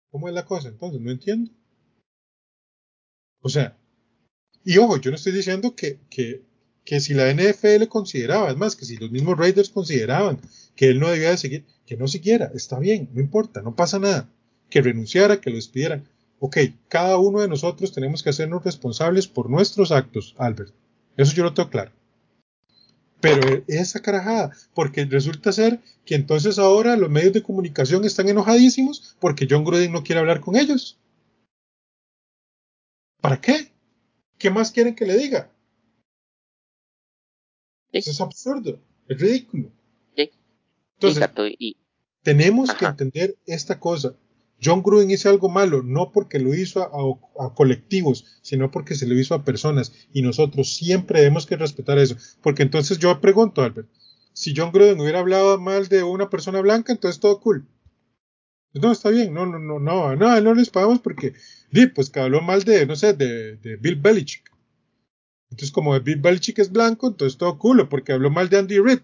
¿Cómo es la cosa? Entonces, no entiendo. O sea, y ojo, yo no estoy diciendo que, que, que si la NFL consideraba, es más, que si los mismos Raiders consideraban que él no debía de seguir, que no siguiera, está bien, no importa, no pasa nada, que renunciara, que lo despidieran. Ok, cada uno de nosotros tenemos que hacernos responsables por nuestros actos, Albert. Eso yo lo tengo claro. Pero esa carajada, porque resulta ser que entonces ahora los medios de comunicación están enojadísimos porque John Gruden no quiere hablar con ellos. ¿Para qué? ¿Qué más quieren que le diga? Eso es absurdo, es ridículo. Sí. Entonces, y, tenemos Ajá. que entender esta cosa. John Gruden hizo algo malo, no porque lo hizo a, a, colectivos, sino porque se lo hizo a personas. Y nosotros siempre debemos que respetar eso. Porque entonces yo pregunto, Albert, si John Gruden hubiera hablado mal de una persona blanca, entonces todo cool. No, está bien, no, no, no, no, no, no les pagamos porque, di, pues que habló mal de, no sé, de, de Bill Belichick. Entonces, como Bill Belichick es blanco, entonces todo cool, porque habló mal de Andy Reid.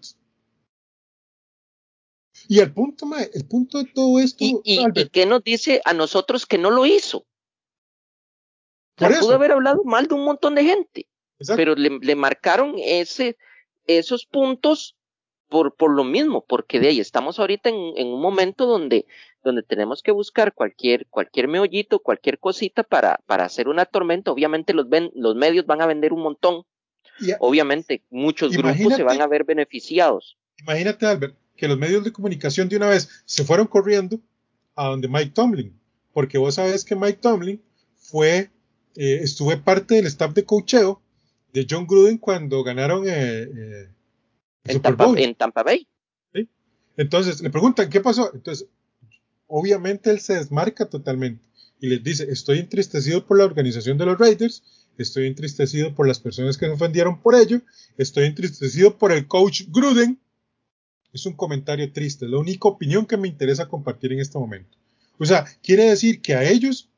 Y el punto, el punto de todo esto. ¿Y, y, ¿Y, qué nos dice a nosotros que no lo hizo? O sea, pudo haber hablado mal de un montón de gente, Exacto. pero le, le, marcaron ese, esos puntos por, por lo mismo, porque de ahí estamos ahorita en, en, un momento donde, donde tenemos que buscar cualquier, cualquier meollito, cualquier cosita para, para hacer una tormenta. Obviamente los, ven, los medios van a vender un montón. Y, Obviamente muchos grupos se van a ver beneficiados. Imagínate, Albert, que los medios de comunicación de una vez se fueron corriendo a donde Mike Tomlin, porque vos sabés que Mike Tomlin fue, eh, estuve parte del staff de cocheo de John Gruden cuando ganaron eh, eh, en, Tampa, Bowl. en Tampa Bay. ¿Sí? Entonces le preguntan qué pasó. Entonces, obviamente él se desmarca totalmente y les dice: Estoy entristecido por la organización de los Raiders, estoy entristecido por las personas que se ofendieron por ello, estoy entristecido por el coach Gruden es un comentario triste, es la única opinión que me interesa compartir en este momento. O sea, quiere decir que a ellos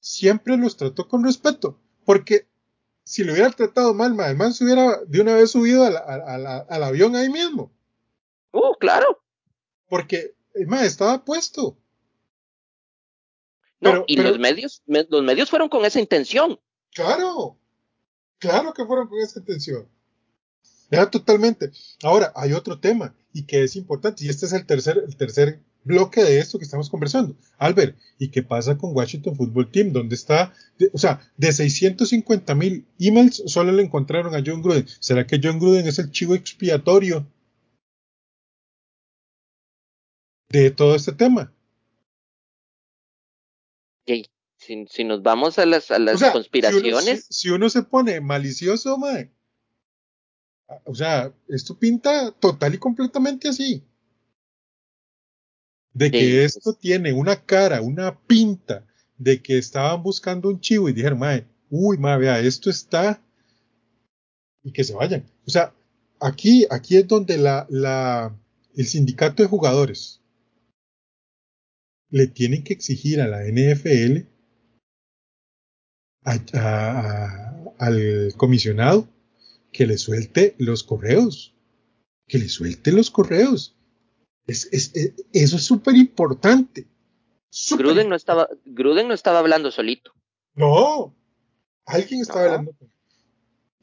siempre los trató con respeto, porque si lo hubiera tratado mal, el man se hubiera de una vez subido a la, a la, al avión ahí mismo. Oh, claro. Porque el man estaba puesto. No, pero, y pero, los medios, me, los medios fueron con esa intención. Claro, claro que fueron con esa intención. Ya totalmente. Ahora, hay otro tema y que es importante, y este es el tercer, el tercer bloque de esto que estamos conversando. Albert, ¿y qué pasa con Washington Football Team? ¿Dónde está? De, o sea, de 650 mil emails solo le encontraron a John Gruden. ¿Será que John Gruden es el chivo expiatorio de todo este tema? Okay. Si, si, nos vamos a las, a las o sea, conspiraciones. Si uno, si, si uno, se pone malicioso, mae, o sea, esto pinta total y completamente así. De que Sí, esto pues. tiene una cara, una pinta, de que estaban buscando un chivo y dijeron, mae, uy, mae, vea, esto está. Y que se vayan. O sea, aquí, aquí es donde la, la, el sindicato de jugadores le tienen que exigir a la NFL, a- al comisionado, que le suelte los correos. Que le suelte los correos. Es, es- es- eso es súper importante. Gruden no estaba, Gruden no estaba hablando solito. No, alguien está No. hablando.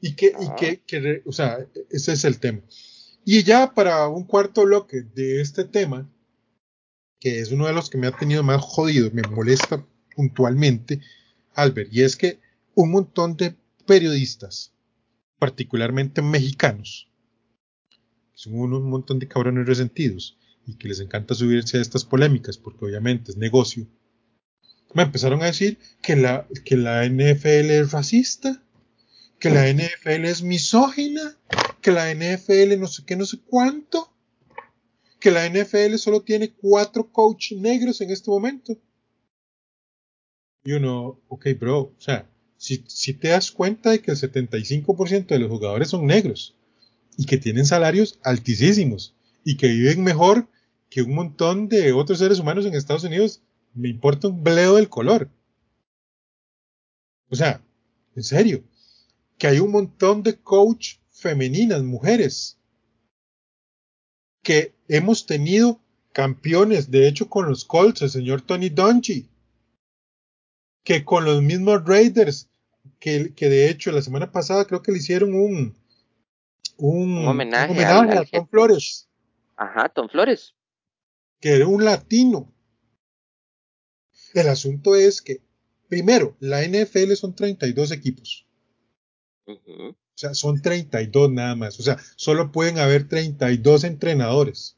Y que, y que, o sea, ese es el tema. Y ya para un cuarto bloque de este tema, que es uno de los que me ha tenido más jodido, me molesta puntualmente, Albert, y es que un montón de periodistas, particularmente mexicanos, son unos- un montón de cabrones resentidos y que les encanta subirse a estas polémicas porque obviamente es negocio, me empezaron a decir que la, que la NFL es racista, que la NFL es misógina, que la NFL no sé qué, no sé cuánto, que la NFL solo tiene cuatro coach negros en este momento. Y uno, ok, bro, o sea, si, si te das cuenta de que el 75% de los jugadores son negros y que tienen salarios altísimos y que viven mejor que un montón de otros seres humanos en Estados Unidos, me importa un bleo del color. O sea, en serio, que hay un montón de coach femeninas, mujeres, que hemos tenido campeones, de hecho con los Colts, el señor Tony Dungy, que con los mismos Raiders, que, que de hecho la semana pasada creo que le hicieron un, un, homenaje, a Tom Flores. Ajá, Tom Flores. Que era un latino. El asunto es que, primero, la NFL son 32 equipos. O sea, son 32 nada más. O sea, solo pueden haber 32 entrenadores.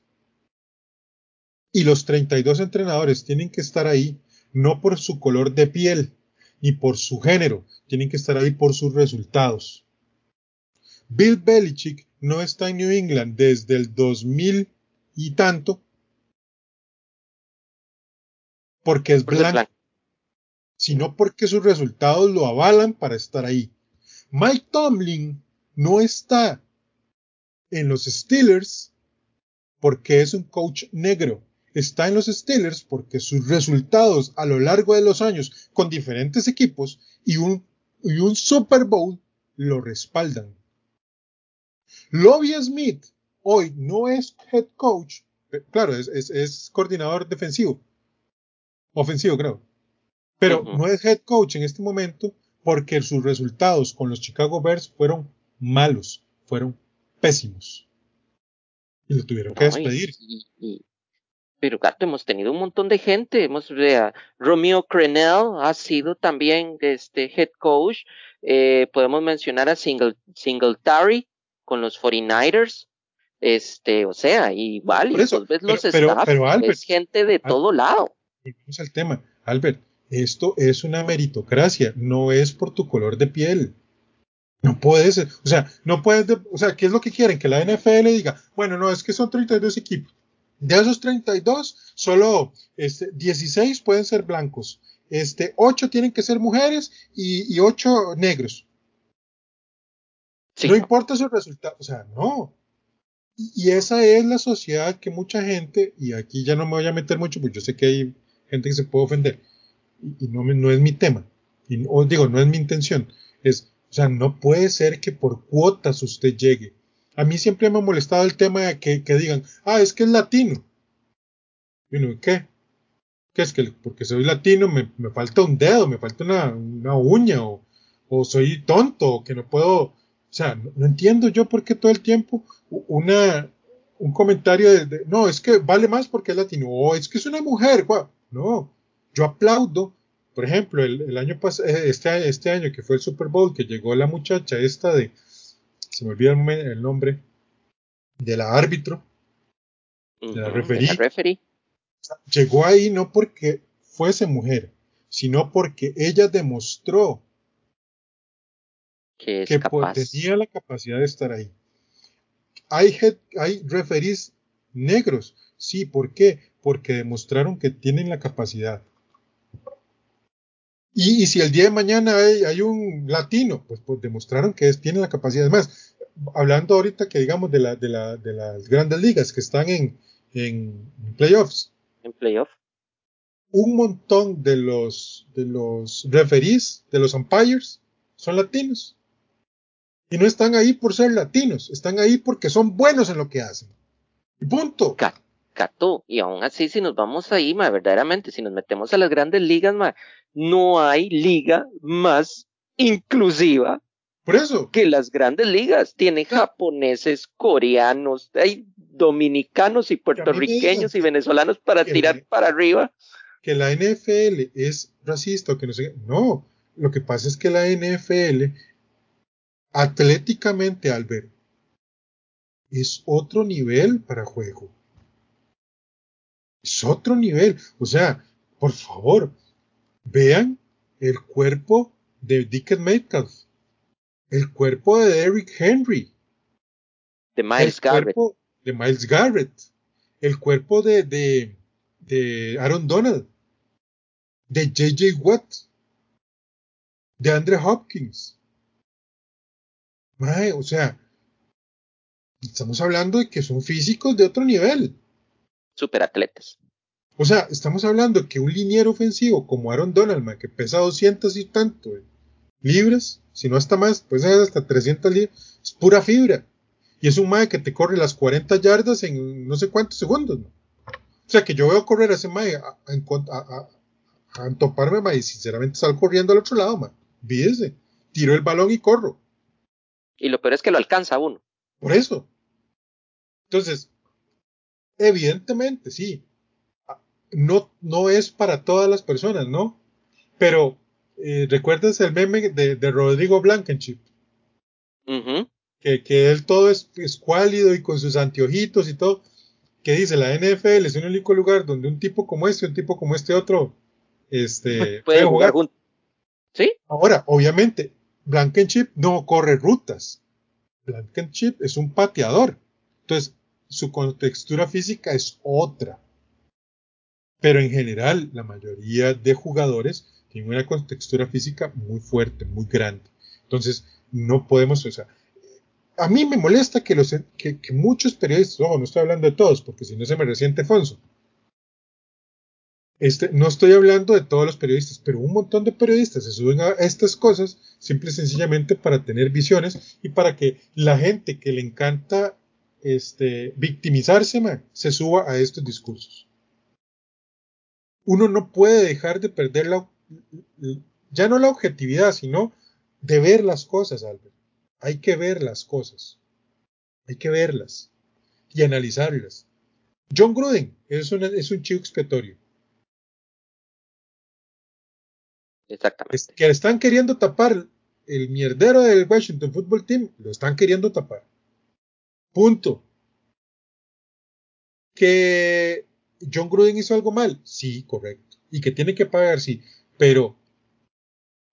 Y los 32 entrenadores tienen que estar ahí no por su color de piel ni por su género, tienen que estar ahí por sus resultados. Bill Belichick no está en New England desde el 2000 y tanto porque es blanco, sino porque sus resultados lo avalan para estar ahí. Mike Tomlin no está en los Steelers porque es un coach negro. Está en los Steelers porque sus resultados a lo largo de los años con diferentes equipos y un, y un Super Bowl lo respaldan. Lobby Smith hoy no es head coach, eh, claro, es, es coordinador defensivo, ofensivo, creo. Pero no es head coach en este momento porque sus resultados con los Chicago Bears fueron malos, fueron pésimos. Y lo tuvieron que despedir. pero gato, hemos tenido un montón de gente. Hemos uh, Romeo Crenell ha sido también este head coach. Eh, podemos mencionar a Single, Singletary con los 49ers. Este, o sea, igual, y ves los pero, es gente de todo lado volvemos al tema. Albert, esto es una meritocracia, no es por tu color de piel. No puedes, o sea, no puedes, o sea, ¿qué es lo que quieren? Que la NFL diga, bueno, no, es que son 32 equipos. De esos 32, solo este, 16 pueden ser blancos, este, 8 tienen que ser mujeres y, y 8 negros. No importa su resultado, o sea, no. Y, y esa es la sociedad que mucha gente, y aquí ya no me voy a meter mucho, porque yo sé que hay gente que se puede ofender. Y, no, no es mi tema. Y, o digo, no es mi intención. Es, o sea, no puede ser que por cuotas usted llegue. A mí siempre me ha molestado el tema de que, que digan, ah, es que es latino. Y uno, ¿qué? ¿Qué es que porque soy latino me, me falta un dedo, me falta una, una uña, o, o, soy tonto, o que no puedo. O sea, no, entiendo yo por qué todo el tiempo una, un comentario de, no, es que vale más porque es latino, o es que es una mujer, guau. No, yo aplaudo, por ejemplo, el, año pasado, eh, este, este año que fue el Super Bowl, que llegó la muchacha esta de, se me olvida el nombre, de la árbitro, de la referee. Llegó ahí no porque fuese mujer, sino porque ella demostró que, tenía la capacidad de estar ahí. Hay, hay referees negros, sí, ¿por qué? porque demostraron que tienen la capacidad. Y, si el día de mañana hay, un latino, pues, pues demostraron que es, tienen la capacidad. Además, hablando ahorita que digamos de, la, de, la, de las grandes ligas que están en, en, playoffs. En playoffs. Un montón de los, de los referees, de los umpires, son latinos. Y no están ahí por ser latinos, están ahí porque son buenos en lo que hacen. Punto. Cató. Y aún así, si nos vamos ahí, ma, verdaderamente, si nos metemos a las grandes ligas, ma, no hay liga más inclusiva por eso. Que las grandes ligas tienen japoneses, coreanos, hay dominicanos y puertorriqueños y venezolanos para tirar para arriba. Que la NFL es racista o que no sé. No, lo que pasa es que la NFL, atléticamente, Albert, es otro nivel para juego. Es otro nivel. O sea, por favor, vean el cuerpo de Dickens Metcalf, el cuerpo de Eric Henry, de Miles Garrett, de Miles Garrett, el cuerpo de, de, de Aaron Donald, de JJ Watt, de Andre Hopkins. O sea, estamos hablando de que son físicos de otro nivel superatletas. O sea, estamos hablando que un liniero ofensivo como Aaron Donald, que pesa 200 y tanto libras, si no hasta más, pues es hasta 300 libras, es pura fibra. Y es un mae que te corre las 40 yardas en no sé cuántos segundos. ¿no? O sea, que yo veo correr a ese mae a, a, a, a toparme, mae, y sinceramente salgo corriendo al otro lado, mae. Vídese. Tiro el balón y corro. Y lo peor es que lo alcanza uno. Por eso. Entonces, evidentemente, sí. No, no es para todas las personas, ¿no? Pero, eh, ¿recuerdas el meme de, de Rodrigo Blankenship? Que, que él todo es escuálido y con sus anteojitos y todo, que dice la NFL es un único lugar donde un tipo como este, un tipo como este otro, este, Pueden jugar juntos. ¿Sí? Ahora, obviamente, Blankenship no corre rutas. Blankenship es un pateador. Entonces, su contextura física es otra. Pero en general, la mayoría de jugadores tienen una contextura física muy fuerte, muy grande. Entonces, no podemos, o sea, a mí me molesta que, los, que, que muchos periodistas, ojo, no estoy hablando de todos, porque si no se me resiente Fonso. Este, no estoy hablando de todos los periodistas, pero un montón de periodistas se suben a estas cosas simple y sencillamente para tener visiones y para que la gente que le encanta este, victimizarse se suba a estos discursos. Uno no puede dejar de perder la, ya no la objetividad, sino de ver las cosas, Albert. Hay que ver las cosas. Hay que verlas y analizarlas. John Gruden es un chivo expiatorio. Exactamente. Es que están queriendo tapar el mierdero del Washington Football Team, lo están queriendo tapar. Punto. Que John Gruden hizo algo mal, sí, correcto. Y que tiene que pagar, sí. Pero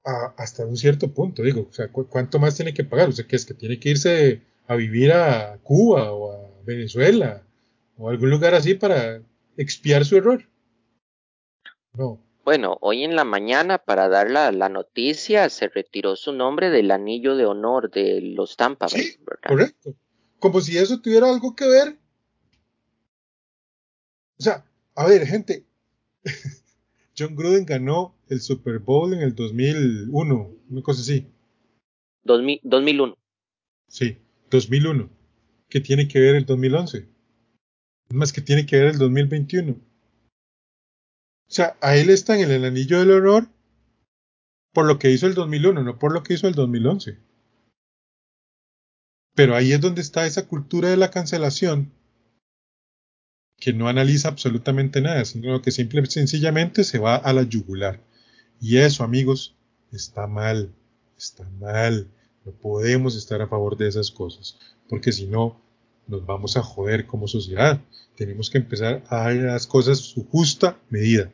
hasta un cierto punto, digo, o sea, ¿cu ¿cuánto más tiene que pagar? O sea, que es que tiene que irse a vivir a Cuba o a Venezuela o algún lugar así para expiar su error. No. Bueno, hoy en la mañana, para dar la, la noticia, se retiró su nombre del anillo de honor de los Tampa Bay, sí. Correcto. Como si eso tuviera algo que ver. O sea, a ver, gente. John Gruden ganó el Super Bowl en el 2001, una cosa así. 2000, 2001. Sí, 2001. ¿Qué tiene que ver el 2011? Más que tiene que ver el 2021. O sea, a él está en el anillo del honor por lo que hizo el 2001, no por lo que hizo el 2011. Pero ahí es donde está esa cultura de la cancelación que no analiza absolutamente nada, sino que simple y sencillamente se va a la yugular. Y eso, amigos, está mal, está mal. No podemos estar a favor de esas cosas, porque si no, nos vamos a joder como sociedad. Tenemos que empezar a dar las cosas su justa medida.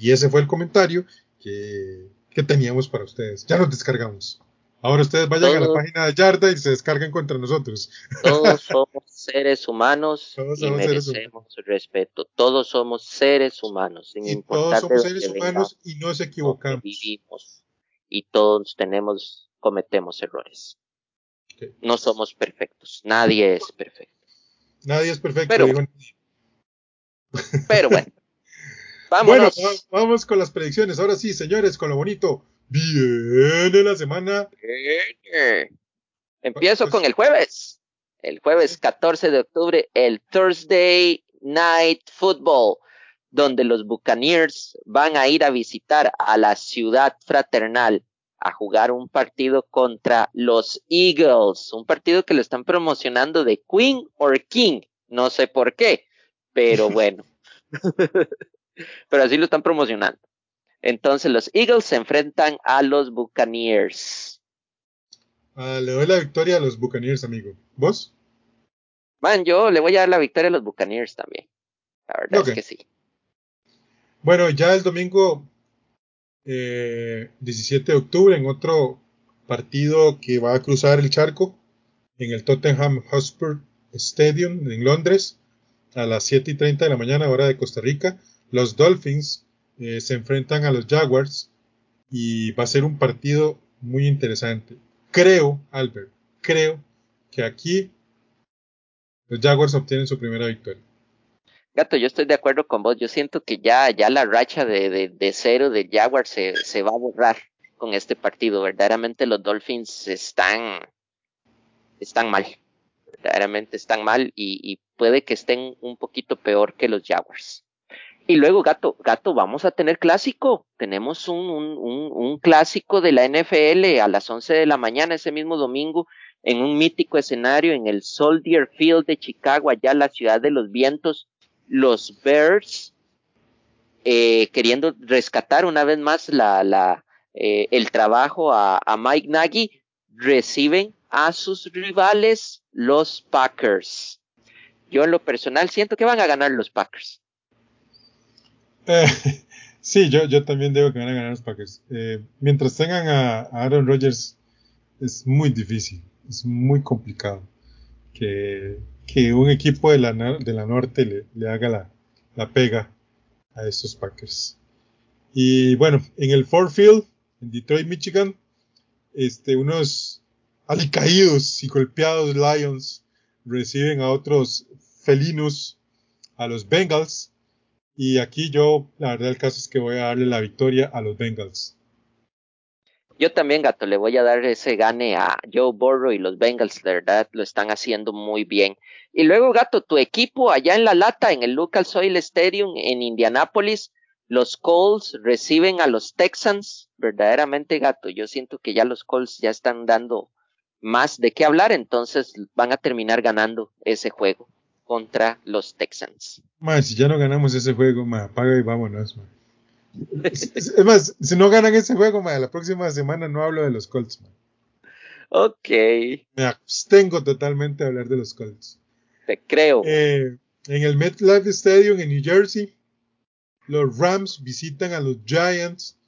Y ese fue el comentario que, que teníamos para ustedes. Ya nos descargamos. Ahora ustedes vayan todos, a la página de Yarda y se descarguen contra nosotros. Todos somos seres humanos todos y merecemos humanos. respeto. Todos somos seres humanos, sin y todos somos seres humanos y nos equivocamos. Vivimos y todos tenemos, cometemos errores. Okay. No somos perfectos. Nadie es perfecto. Nadie es perfecto. Pero, digo. pero bueno. Vámonos. Bueno, vamos con las predicciones. Ahora sí, señores, con lo bonito. Viene la semana. Viene. Empiezo con el jueves. El jueves 14 de octubre, el Thursday Night Football, donde los Buccaneers van a ir a visitar a la ciudad fraternal a jugar un partido contra los Eagles, un partido que lo están promocionando de Queen or King, no sé por qué, pero bueno. pero así lo están promocionando. Entonces los Eagles se enfrentan a los Buccaneers. Ah, le doy la victoria a los Buccaneers, amigo. ¿Vos? Man, yo le voy a dar la victoria a los Buccaneers también. La verdad okay. es que sí. Bueno, ya el domingo eh, 17 de octubre, en otro partido que va a cruzar el charco, en el Tottenham Hotspur Stadium en Londres, a las 7 y 30 de la mañana, hora de Costa Rica, los Dolphins eh, se enfrentan a los Jaguars y va a ser un partido muy interesante. Creo, Albert, creo que aquí los Jaguars obtienen su primera victoria. Gato, yo estoy de acuerdo con vos. Yo siento que ya, ya la racha de, de, de cero de Jaguars se, se va a borrar con este partido. Verdaderamente los Dolphins están, están mal. verdaderamente están mal y, puede que estén un poquito peor que los Jaguars. Y luego, gato, gato, vamos a tener clásico. Tenemos un, un, un, clásico de la NFL a las 11 de la mañana ese mismo domingo en un mítico escenario en el Soldier Field de Chicago, allá la ciudad de los vientos. Los Bears eh, queriendo rescatar una vez más la, la, eh, el trabajo a, a Mike Nagy, reciben a sus rivales, los Packers. Yo en lo personal siento que van a ganar los Packers. Sí, yo, yo también digo que van a ganar los Packers. Eh, mientras tengan a, Aaron Rodgers, es muy difícil, es muy complicado que, que un equipo de la, de la norte le, le haga la, la, pega a estos Packers. Y bueno, en el Ford Field, en Detroit, Michigan, este, unos alicaídos y golpeados Lions reciben a otros felinos, a los Bengals. Y aquí yo, la verdad, el caso es que voy a darle la victoria a los Bengals. Yo también, gato, le voy a dar ese gane a Joe Burrow y los Bengals, de verdad, lo están haciendo muy bien. Y luego, gato, tu equipo allá en la lata, en el Lucas Oil Stadium en Indianápolis, los Colts reciben a los Texans, verdaderamente, gato, yo siento que ya los Colts ya están dando más de qué hablar, entonces van a terminar ganando ese juego contra los Texans. si ya no ganamos ese juego, ma, apaga y vámonos. es, más, si no ganan ese juego, ma, la próxima semana no hablo de los Colts. Ok. Me abstengo totalmente de hablar de los Colts. Te creo. Eh, en el MetLife Stadium en New Jersey, los Rams visitan a los Giants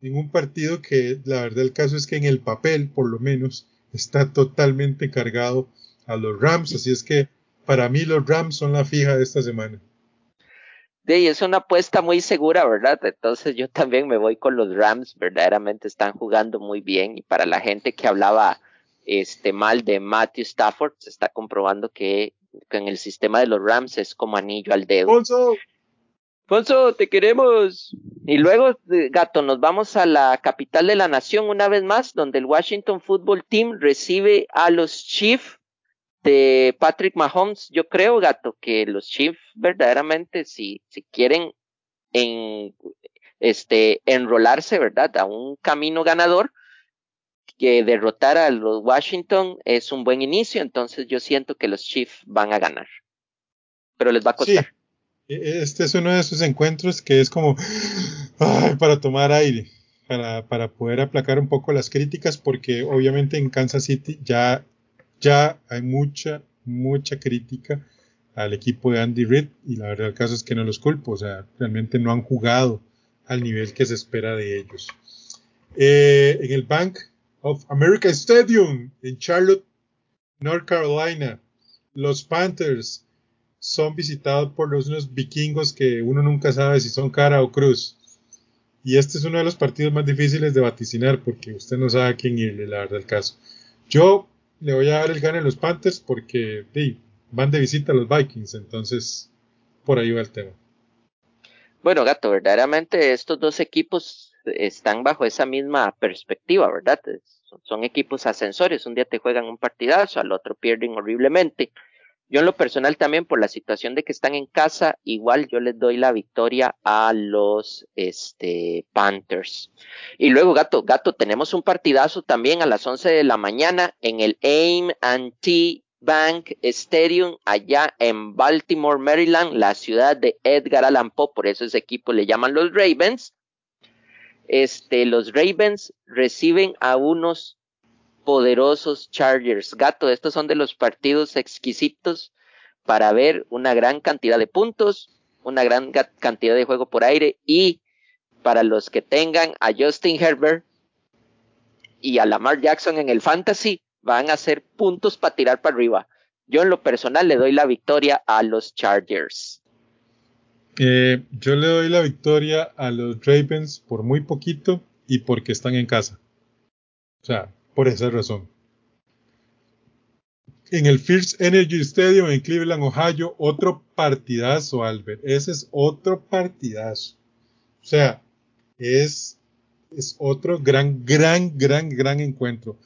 en un partido que la verdad el caso es que en el papel, por lo menos, está totalmente cargado a los Rams, así es que para mí los Rams son la fija de esta semana. Sí, es una apuesta muy segura, ¿verdad? Entonces yo también me voy con los Rams, verdaderamente están jugando muy bien y para la gente que hablaba este mal de Matthew Stafford, se está comprobando que, en el sistema de los Rams es como anillo al dedo. Alfonso, te queremos. Y luego, gato, nos vamos a la capital de la nación una vez más, donde el Washington Football Team recibe a los Chiefs de Patrick Mahomes. Yo creo, gato, que los Chiefs verdaderamente, si, si quieren en, este, enrolarse, ¿verdad? A un camino ganador, que derrotar a los Washington es un buen inicio, entonces yo siento que los Chiefs van a ganar. Pero les va a costar. E-, este es uno de esos encuentros que es como para tomar aire, para, para, poder aplacar un poco las críticas, porque obviamente en Kansas City ya, ya hay mucha, mucha crítica al equipo de Andy Reid y la verdad el caso es que no los culpo, o sea, realmente no han jugado al nivel que se espera de ellos. Eh, en el Bank of America Stadium en Charlotte, North Carolina, los Panthers son visitados por los unos vikingos que uno nunca sabe si son cara o cruz. Y este es uno de los partidos más difíciles de vaticinar porque usted no sabe a quién irle, la verdad, el caso. Yo le voy a dar el gane a los Panthers porque van de visita a los Vikings, entonces por ahí va el tema. Bueno, gato, verdaderamente estos dos equipos están bajo esa misma perspectiva, ¿verdad? Son equipos ascensores, un día te juegan un partidazo, al otro pierden horriblemente. Yo en lo personal también por la situación de que están en casa, igual yo les doy la victoria a los este, Panthers. Y luego, gato, gato, tenemos un partidazo también a las 11 de la mañana en el AIM&T Bank Stadium allá en Baltimore, Maryland, la ciudad de Edgar Allan Poe, por eso ese equipo le llaman los Ravens. Este, los Ravens reciben a unos poderosos Chargers. Gato, estos son de los partidos exquisitos para ver una gran cantidad de puntos, una gran cantidad de juego por aire y para los que tengan a Justin Herbert y a Lamar Jackson en el fantasy, van a ser puntos para tirar para arriba. Yo en lo personal le doy la victoria a los Chargers. Eh, yo le doy la victoria a los Ravens por muy poquito y porque están en casa. O sea, por esa razón. En el First Energy Stadium en Cleveland, Ohio, otro partidazo, Albert. Ese es otro partidazo. O sea, es, es otro gran, gran, gran, gran encuentro.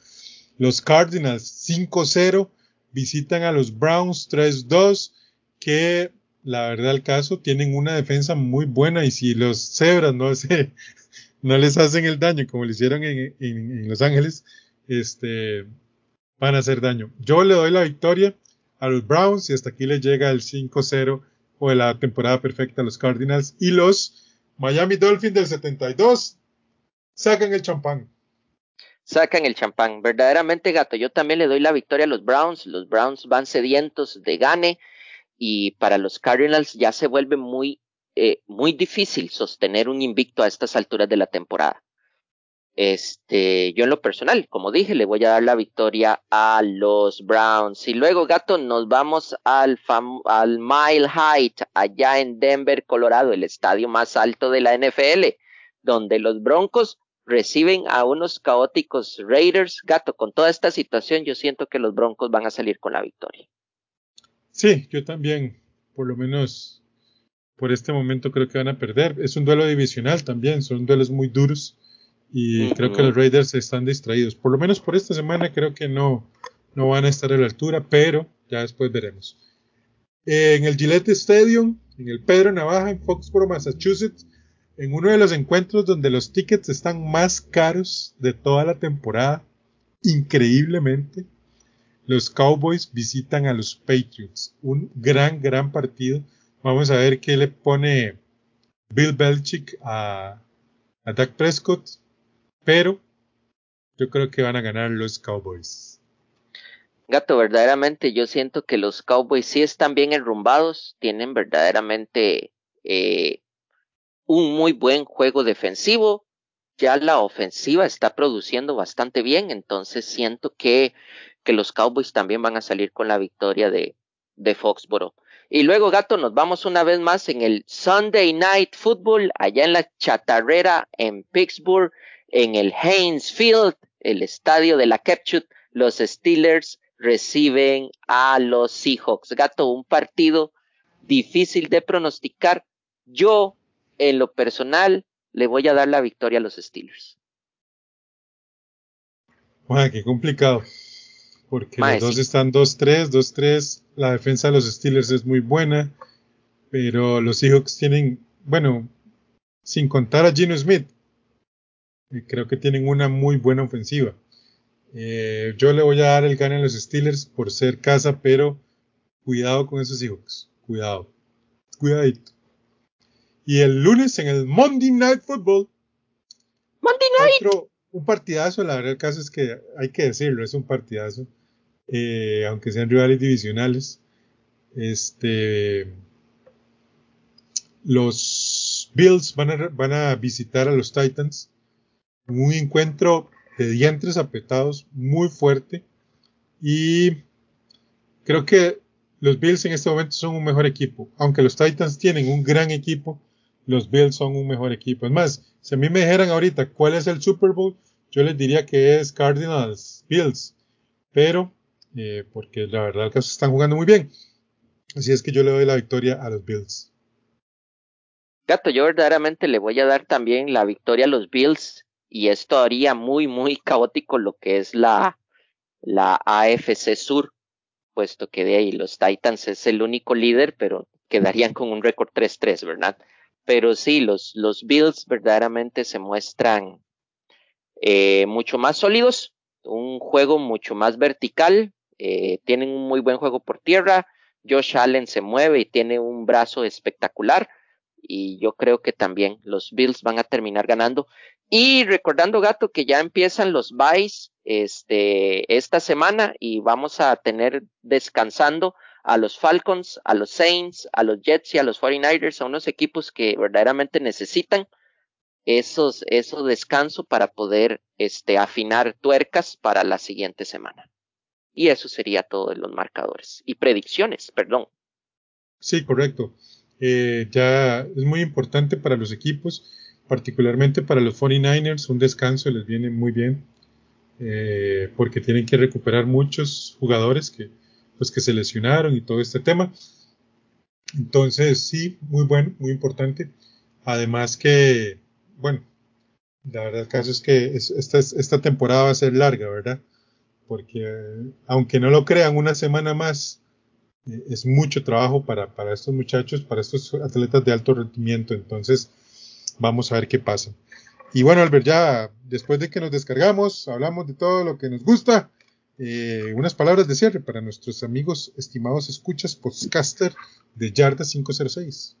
Los Cardinals 5-0 visitan a los Browns 3-2, que la verdad el caso tienen una defensa muy buena y si los Zebras no, se, no les hacen el daño como le hicieron en, en, Los Ángeles, este, van a hacer daño. Yo le doy la victoria a los Browns y hasta aquí le llega el 5-0 o la temporada perfecta a los Cardinals y los Miami Dolphins del 72 sacan el champán sacan el champán. Verdaderamente, gato, yo también le doy la victoria a los Browns. Los Browns van sedientos de gane y para los Cardinals ya se vuelve muy, eh, muy difícil sostener un invicto a estas alturas de la temporada. Este, yo en lo personal, como dije, le voy a dar la victoria a los Browns. Y luego, gato, nos vamos al, Mile Height, allá en Denver, Colorado, el estadio más alto de la NFL, donde los Broncos reciben a unos caóticos Raiders. Gato, con toda esta situación, yo siento que los Broncos van a salir con la victoria. Sí, yo también, por lo menos por este momento creo que van a perder. Es un duelo divisional también, son duelos muy duros y creo que los Raiders están distraídos. Por lo menos por esta semana creo que no, no van a estar a la altura, pero ya después veremos. En el Gillette Stadium, en el Pedro Navaja, en Foxborough, Massachusetts, en uno de los encuentros donde los tickets están más caros de toda la temporada, increíblemente, los Cowboys visitan a los Patriots. Un gran, gran partido. Vamos a ver qué le pone Bill Belichick a, a Dak Prescott, pero yo creo que van a ganar los Cowboys. Gato, verdaderamente yo siento que los Cowboys sí están bien enrumbados, tienen verdaderamente eh, un muy buen juego defensivo. Ya la ofensiva está produciendo bastante bien, entonces siento que, que los Cowboys también van a salir con la victoria de, de Foxboro. Y luego, gato, nos vamos una vez más en el Sunday Night Football, allá en la chatarrera en Pittsburgh, en el Haynes Field, el estadio de la Capture. Los Steelers reciben a los Seahawks. Gato, un partido difícil de pronosticar. Yo en lo personal, le voy a dar la victoria a los Steelers. Bueno, qué complicado. Porque los dos están 2-3, 2-3. La defensa de los Steelers es muy buena. Pero los Seahawks tienen, bueno, sin contar a Gino Smith, creo que tienen una muy buena ofensiva. Eh, yo le voy a dar el gane a los Steelers por ser casa, pero cuidado con esos Seahawks. Cuidado. Cuidadito. Y el lunes en el Monday Night Football. Monday Night. un partidazo, la verdad el caso es que hay que decirlo, es un partidazo. Eh, aunque sean rivales divisionales. Este. Los Bills van a, van a visitar a los Titans. Un encuentro de dientes apretados muy fuerte. Y creo que los Bills en este momento son un mejor equipo. Aunque los Titans tienen un gran equipo, los Bills son un mejor equipo. Es más, si a mí me dijeran ahorita cuál es el Super Bowl, yo les diría que es Cardinals Bills. Pero, eh, porque la verdad que están jugando muy bien. Así es que yo le doy la victoria a los Bills. Gato, yo verdaderamente le voy a dar también la victoria a los Bills. Y esto haría muy, muy caótico lo que es la, la AFC Sur, puesto que de ahí los Titans es el único líder, pero quedarían con un récord 3-3, ¿verdad? Pero sí, los, los Bills verdaderamente se muestran eh, mucho más sólidos, un juego mucho más vertical, eh, tienen un muy buen juego por tierra, Josh Allen se mueve y tiene un brazo espectacular y yo creo que también los Bills van a terminar ganando. Y recordando, gato, que ya empiezan los buys este, esta semana y vamos a tener descansando a los Falcons, a los Saints, a los Jets y a los 49ers, a unos equipos que verdaderamente necesitan esos, esos descanso para poder este, afinar tuercas para la siguiente semana. Y eso sería todo de los marcadores y predicciones, perdón. Sí, correcto. Eh, ya es muy importante para los equipos, particularmente para los 49ers, un descanso les viene muy bien, eh, porque tienen que recuperar muchos jugadores que, pues que se lesionaron y todo este tema. Entonces, sí, muy bueno, muy importante. Además que, bueno, la verdad el caso es que esta, esta temporada va a ser larga, ¿verdad? porque aunque no lo crean, una semana más eh, es mucho trabajo para, para estos muchachos, para estos atletas de alto rendimiento. Entonces, vamos a ver qué pasa. Y bueno, Albert, ya después de que nos descargamos, hablamos de todo lo que nos gusta. Eh, unas palabras de cierre para nuestros amigos estimados escuchas podcaster de Yarda 506.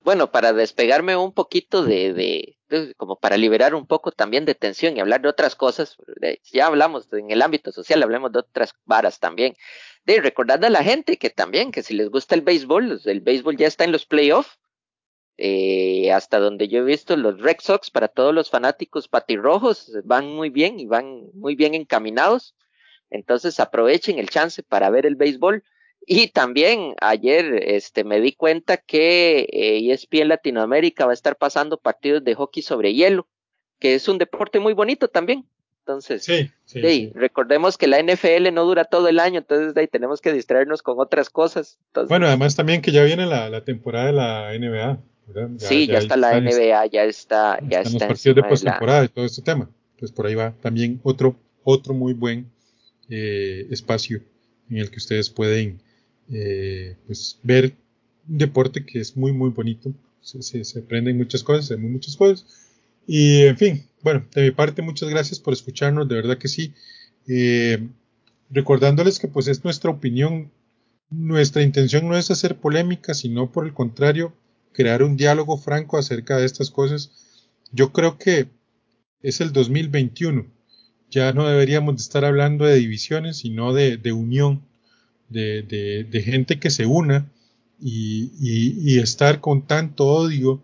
Bueno, para despegarme un poquito de, de, como para liberar un poco también de tensión y hablar de otras cosas, ya hablamos en el ámbito social, hablemos de otras varas también. De recordar a la gente que también, que si les gusta el béisbol, el béisbol ya está en los playoffs, eh, hasta donde yo he visto los Red Sox para todos los fanáticos patirrojos van muy bien y van muy bien encaminados. Entonces aprovechen el chance para ver el béisbol. Y también ayer este, me di cuenta que eh, ESPN Latinoamérica va a estar pasando partidos de hockey sobre hielo, que es un deporte muy bonito también. Entonces, sí, recordemos que la NFL no dura todo el año, entonces de ahí tenemos que distraernos con otras cosas. bueno, además también que ya viene la, la temporada de la NBA. Sí, ya, está la NBA, ya está, ya están está. los partidos de postemporada y todo este tema. Entonces por ahí va también otro, otro muy buen eh, espacio en el que ustedes pueden eh, pues, ver un deporte que es muy, muy bonito. Se, se, aprenden muchas cosas, se ven muchas cosas. Y en fin, bueno, de mi parte, muchas gracias por escucharnos, de verdad que sí. Eh, recordándoles que pues es nuestra opinión, nuestra intención no es hacer polémica, sino por el contrario, crear un diálogo franco acerca de estas cosas. Yo creo que es el 2021. Ya no deberíamos de estar hablando de divisiones, sino de, de unión de, gente que se una y, estar con tanto odio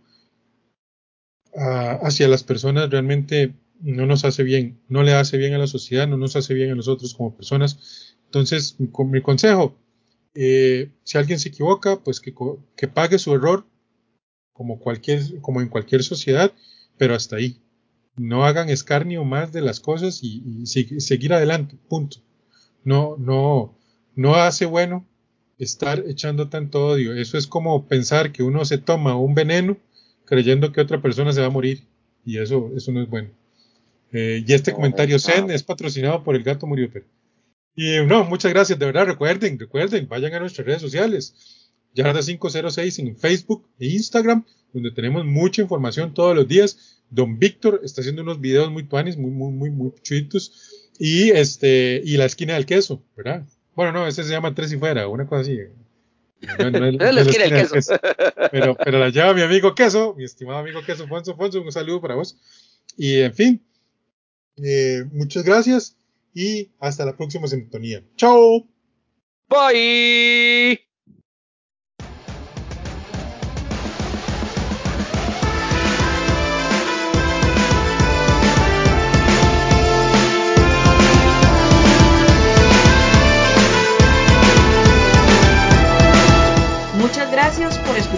ah, hacia las personas realmente no nos hace bien, no le hace bien a la sociedad, no nos hace bien a nosotros como personas. Entonces, mi consejo, eh, si alguien se equivoca, pues que, que, pague su error, como, cualquier, como en cualquier sociedad, pero hasta ahí. No hagan escarnio más de las cosas y, y seguir adelante, punto. No, no, no hace bueno estar echando tanto odio. Eso es como pensar que uno se toma un veneno creyendo que otra persona se va a morir. Y eso, eso no es bueno. Eh, y este comentario Zen es patrocinado por el gato Murioper. Y no, muchas gracias, de verdad. Recuerden, recuerden, vayan a nuestras redes sociales. Yarda506 en Facebook e Instagram, donde tenemos mucha información todos los días. Don Víctor está haciendo unos videos muy tuanis, muy, muy, muy, muy chuitos. Y este, y la esquina del queso, ¿verdad? Bueno, no, ese se llama Tres y Fuera, una cosa así. No, no, el queso. Pero, pero la lleva mi amigo Queso, mi estimado amigo Queso Fonso. Fonso, un saludo para vos. Y en fin, eh, muchas gracias y hasta la próxima sintonía. ¡Chao! Bye.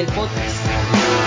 el podcast.